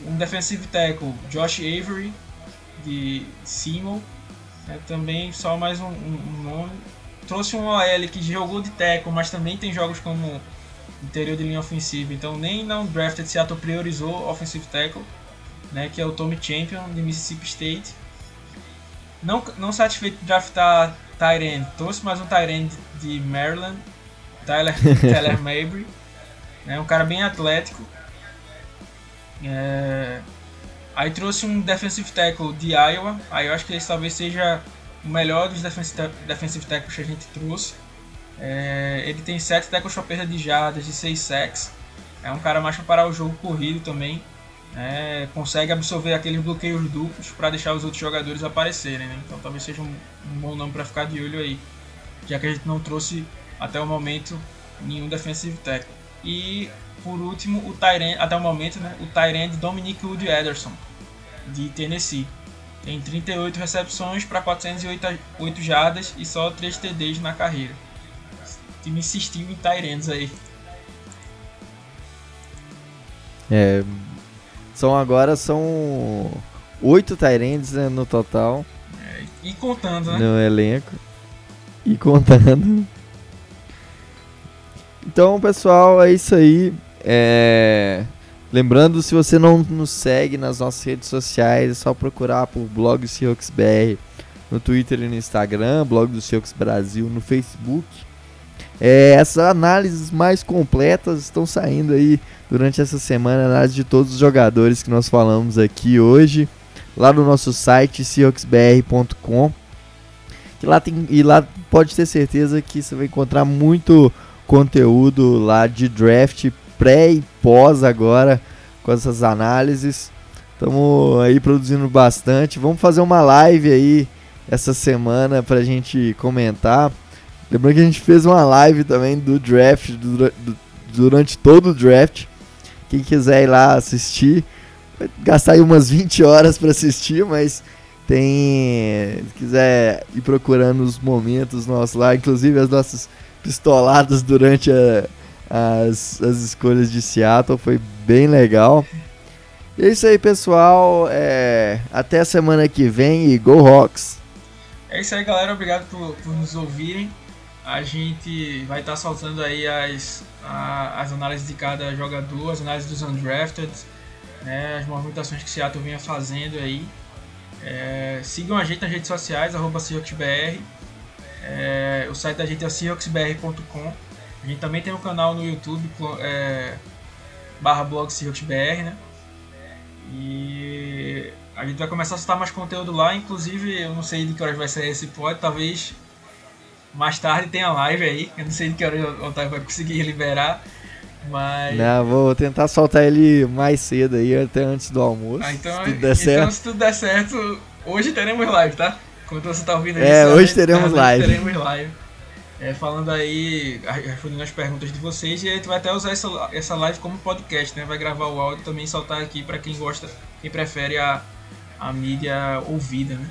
Um defensive tackle, Josh Avery, de Seymour, é também só mais um, um, um nome trouxe um OL que jogou de tackle, mas também tem jogos como interior de linha ofensiva. Então nem na drafted Seattle priorizou offensive tackle, né, que é o Tommy Champion de Mississippi State. Não, não satisfeito de draftar Tyrant, trouxe mais um Tyrant de Maryland, Tyler, (laughs) Tyler Mabry, né, um cara bem atlético. É... Aí trouxe um defensive tackle de Iowa, aí eu acho que esse talvez seja o melhor dos defensive, defensive tackles que a gente trouxe. É, ele tem 7 tackles para perda de jardas e 6 sacks. É um cara mais para parar o jogo corrido também. É, consegue absorver aqueles bloqueios duplos para deixar os outros jogadores aparecerem. Né? Então talvez seja um, um bom nome para ficar de olho aí. Já que a gente não trouxe até o momento nenhum defensive tackle. E por último, o Tyrant, até o momento, né, o Tyrant Dominic Wood Ederson, de Tennessee. Tem 38 recepções para 408 jardas e só 3 TDs na carreira. Time insistiu em Tyrands aí. É, são agora são 8 Tyrands né, no total. É, e contando, né? No elenco. E contando. Então, pessoal, é isso aí. É... Lembrando, se você não nos segue nas nossas redes sociais, é só procurar por blog Seahawks BR no Twitter e no Instagram, blog do Seahawks Brasil no Facebook. É, essas análises mais completas estão saindo aí durante essa semana, análise de todos os jogadores que nós falamos aqui hoje, lá no nosso site seahawksbr.com. Que lá tem e lá pode ter certeza que você vai encontrar muito conteúdo lá de draft pré e pós agora com essas análises. Estamos aí produzindo bastante. Vamos fazer uma live aí essa semana para a gente comentar. Lembrando que a gente fez uma live também do draft, do, do, durante todo o draft. Quem quiser ir lá assistir, vai gastar aí umas 20 horas para assistir, mas tem. Se quiser ir procurando os momentos nossos lá, inclusive as nossas pistoladas durante a, as, as escolhas de Seattle, foi bem legal. E é isso aí, pessoal. É, até semana que vem e Go Rocks! É isso aí, galera. Obrigado por, por nos ouvirem. A gente vai estar tá soltando aí as, a, as análises de cada jogador, as análises dos undrafted, né, as movimentações que o Seattle vinha fazendo aí. É, sigam a gente nas redes sociais, arroba. É, o site da gente é seahawksbr.com. A gente também tem um canal no YouTube, é, barra blog SeahawksBR, né? E a gente vai começar a soltar mais conteúdo lá, inclusive eu não sei de que horas vai sair esse pod, talvez mais tarde tenha live aí, eu não sei de que hora o Otávio vai conseguir liberar, mas... Não, vou tentar soltar ele mais cedo aí, até antes do almoço, ah, então, se tudo der então, certo. se tudo der certo, hoje teremos live, tá? Quando você tá ouvindo isso, é, hoje teremos live. teremos live. É, falando aí, respondendo as perguntas de vocês, e a gente vai até usar essa, essa live como podcast, né? Vai gravar o áudio também soltar aqui para quem gosta, quem prefere a, a mídia ouvida, né?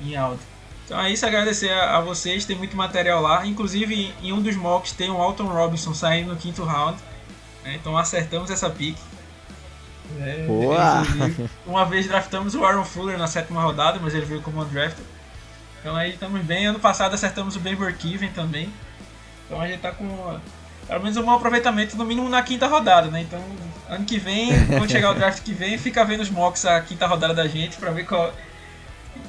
Em áudio. Então é isso, agradecer a, a vocês, tem muito material lá. Inclusive, em um dos mocks tem o Alton Robinson saindo no quinto round. Né? Então acertamos essa pique. É, Boa! Uma vez draftamos o Aaron Fuller na sétima rodada, mas ele veio como undrafted. Então aí estamos bem. Ano passado acertamos o Ben Burkiven também. Então a gente tá com pelo menos um bom aproveitamento, no mínimo na quinta rodada, né? Então, ano que vem, quando chegar o draft que vem, fica vendo os mocks a quinta rodada da gente pra ver qual.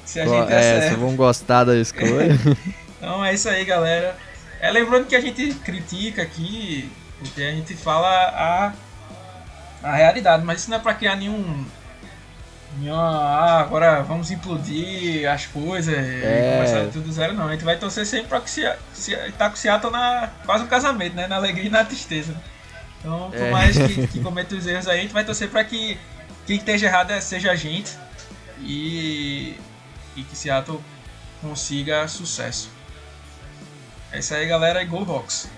Se a Qual, gente é, vão gostar da escolha. (laughs) então é isso aí, galera. É, lembrando que a gente critica aqui, porque a gente fala a, a realidade, mas isso não é pra criar nenhum ah, agora vamos implodir as coisas é. e começar tudo zero, não. A gente vai torcer sempre pra que se, se, tá com o Seattle na quase um casamento, né? Na alegria e na tristeza. Então, por é. mais que, (laughs) que cometa os erros aí, a gente vai torcer pra que quem esteja errado é, seja a gente e, e que Seattle consiga sucesso. É isso aí, galera, e Go Rocks!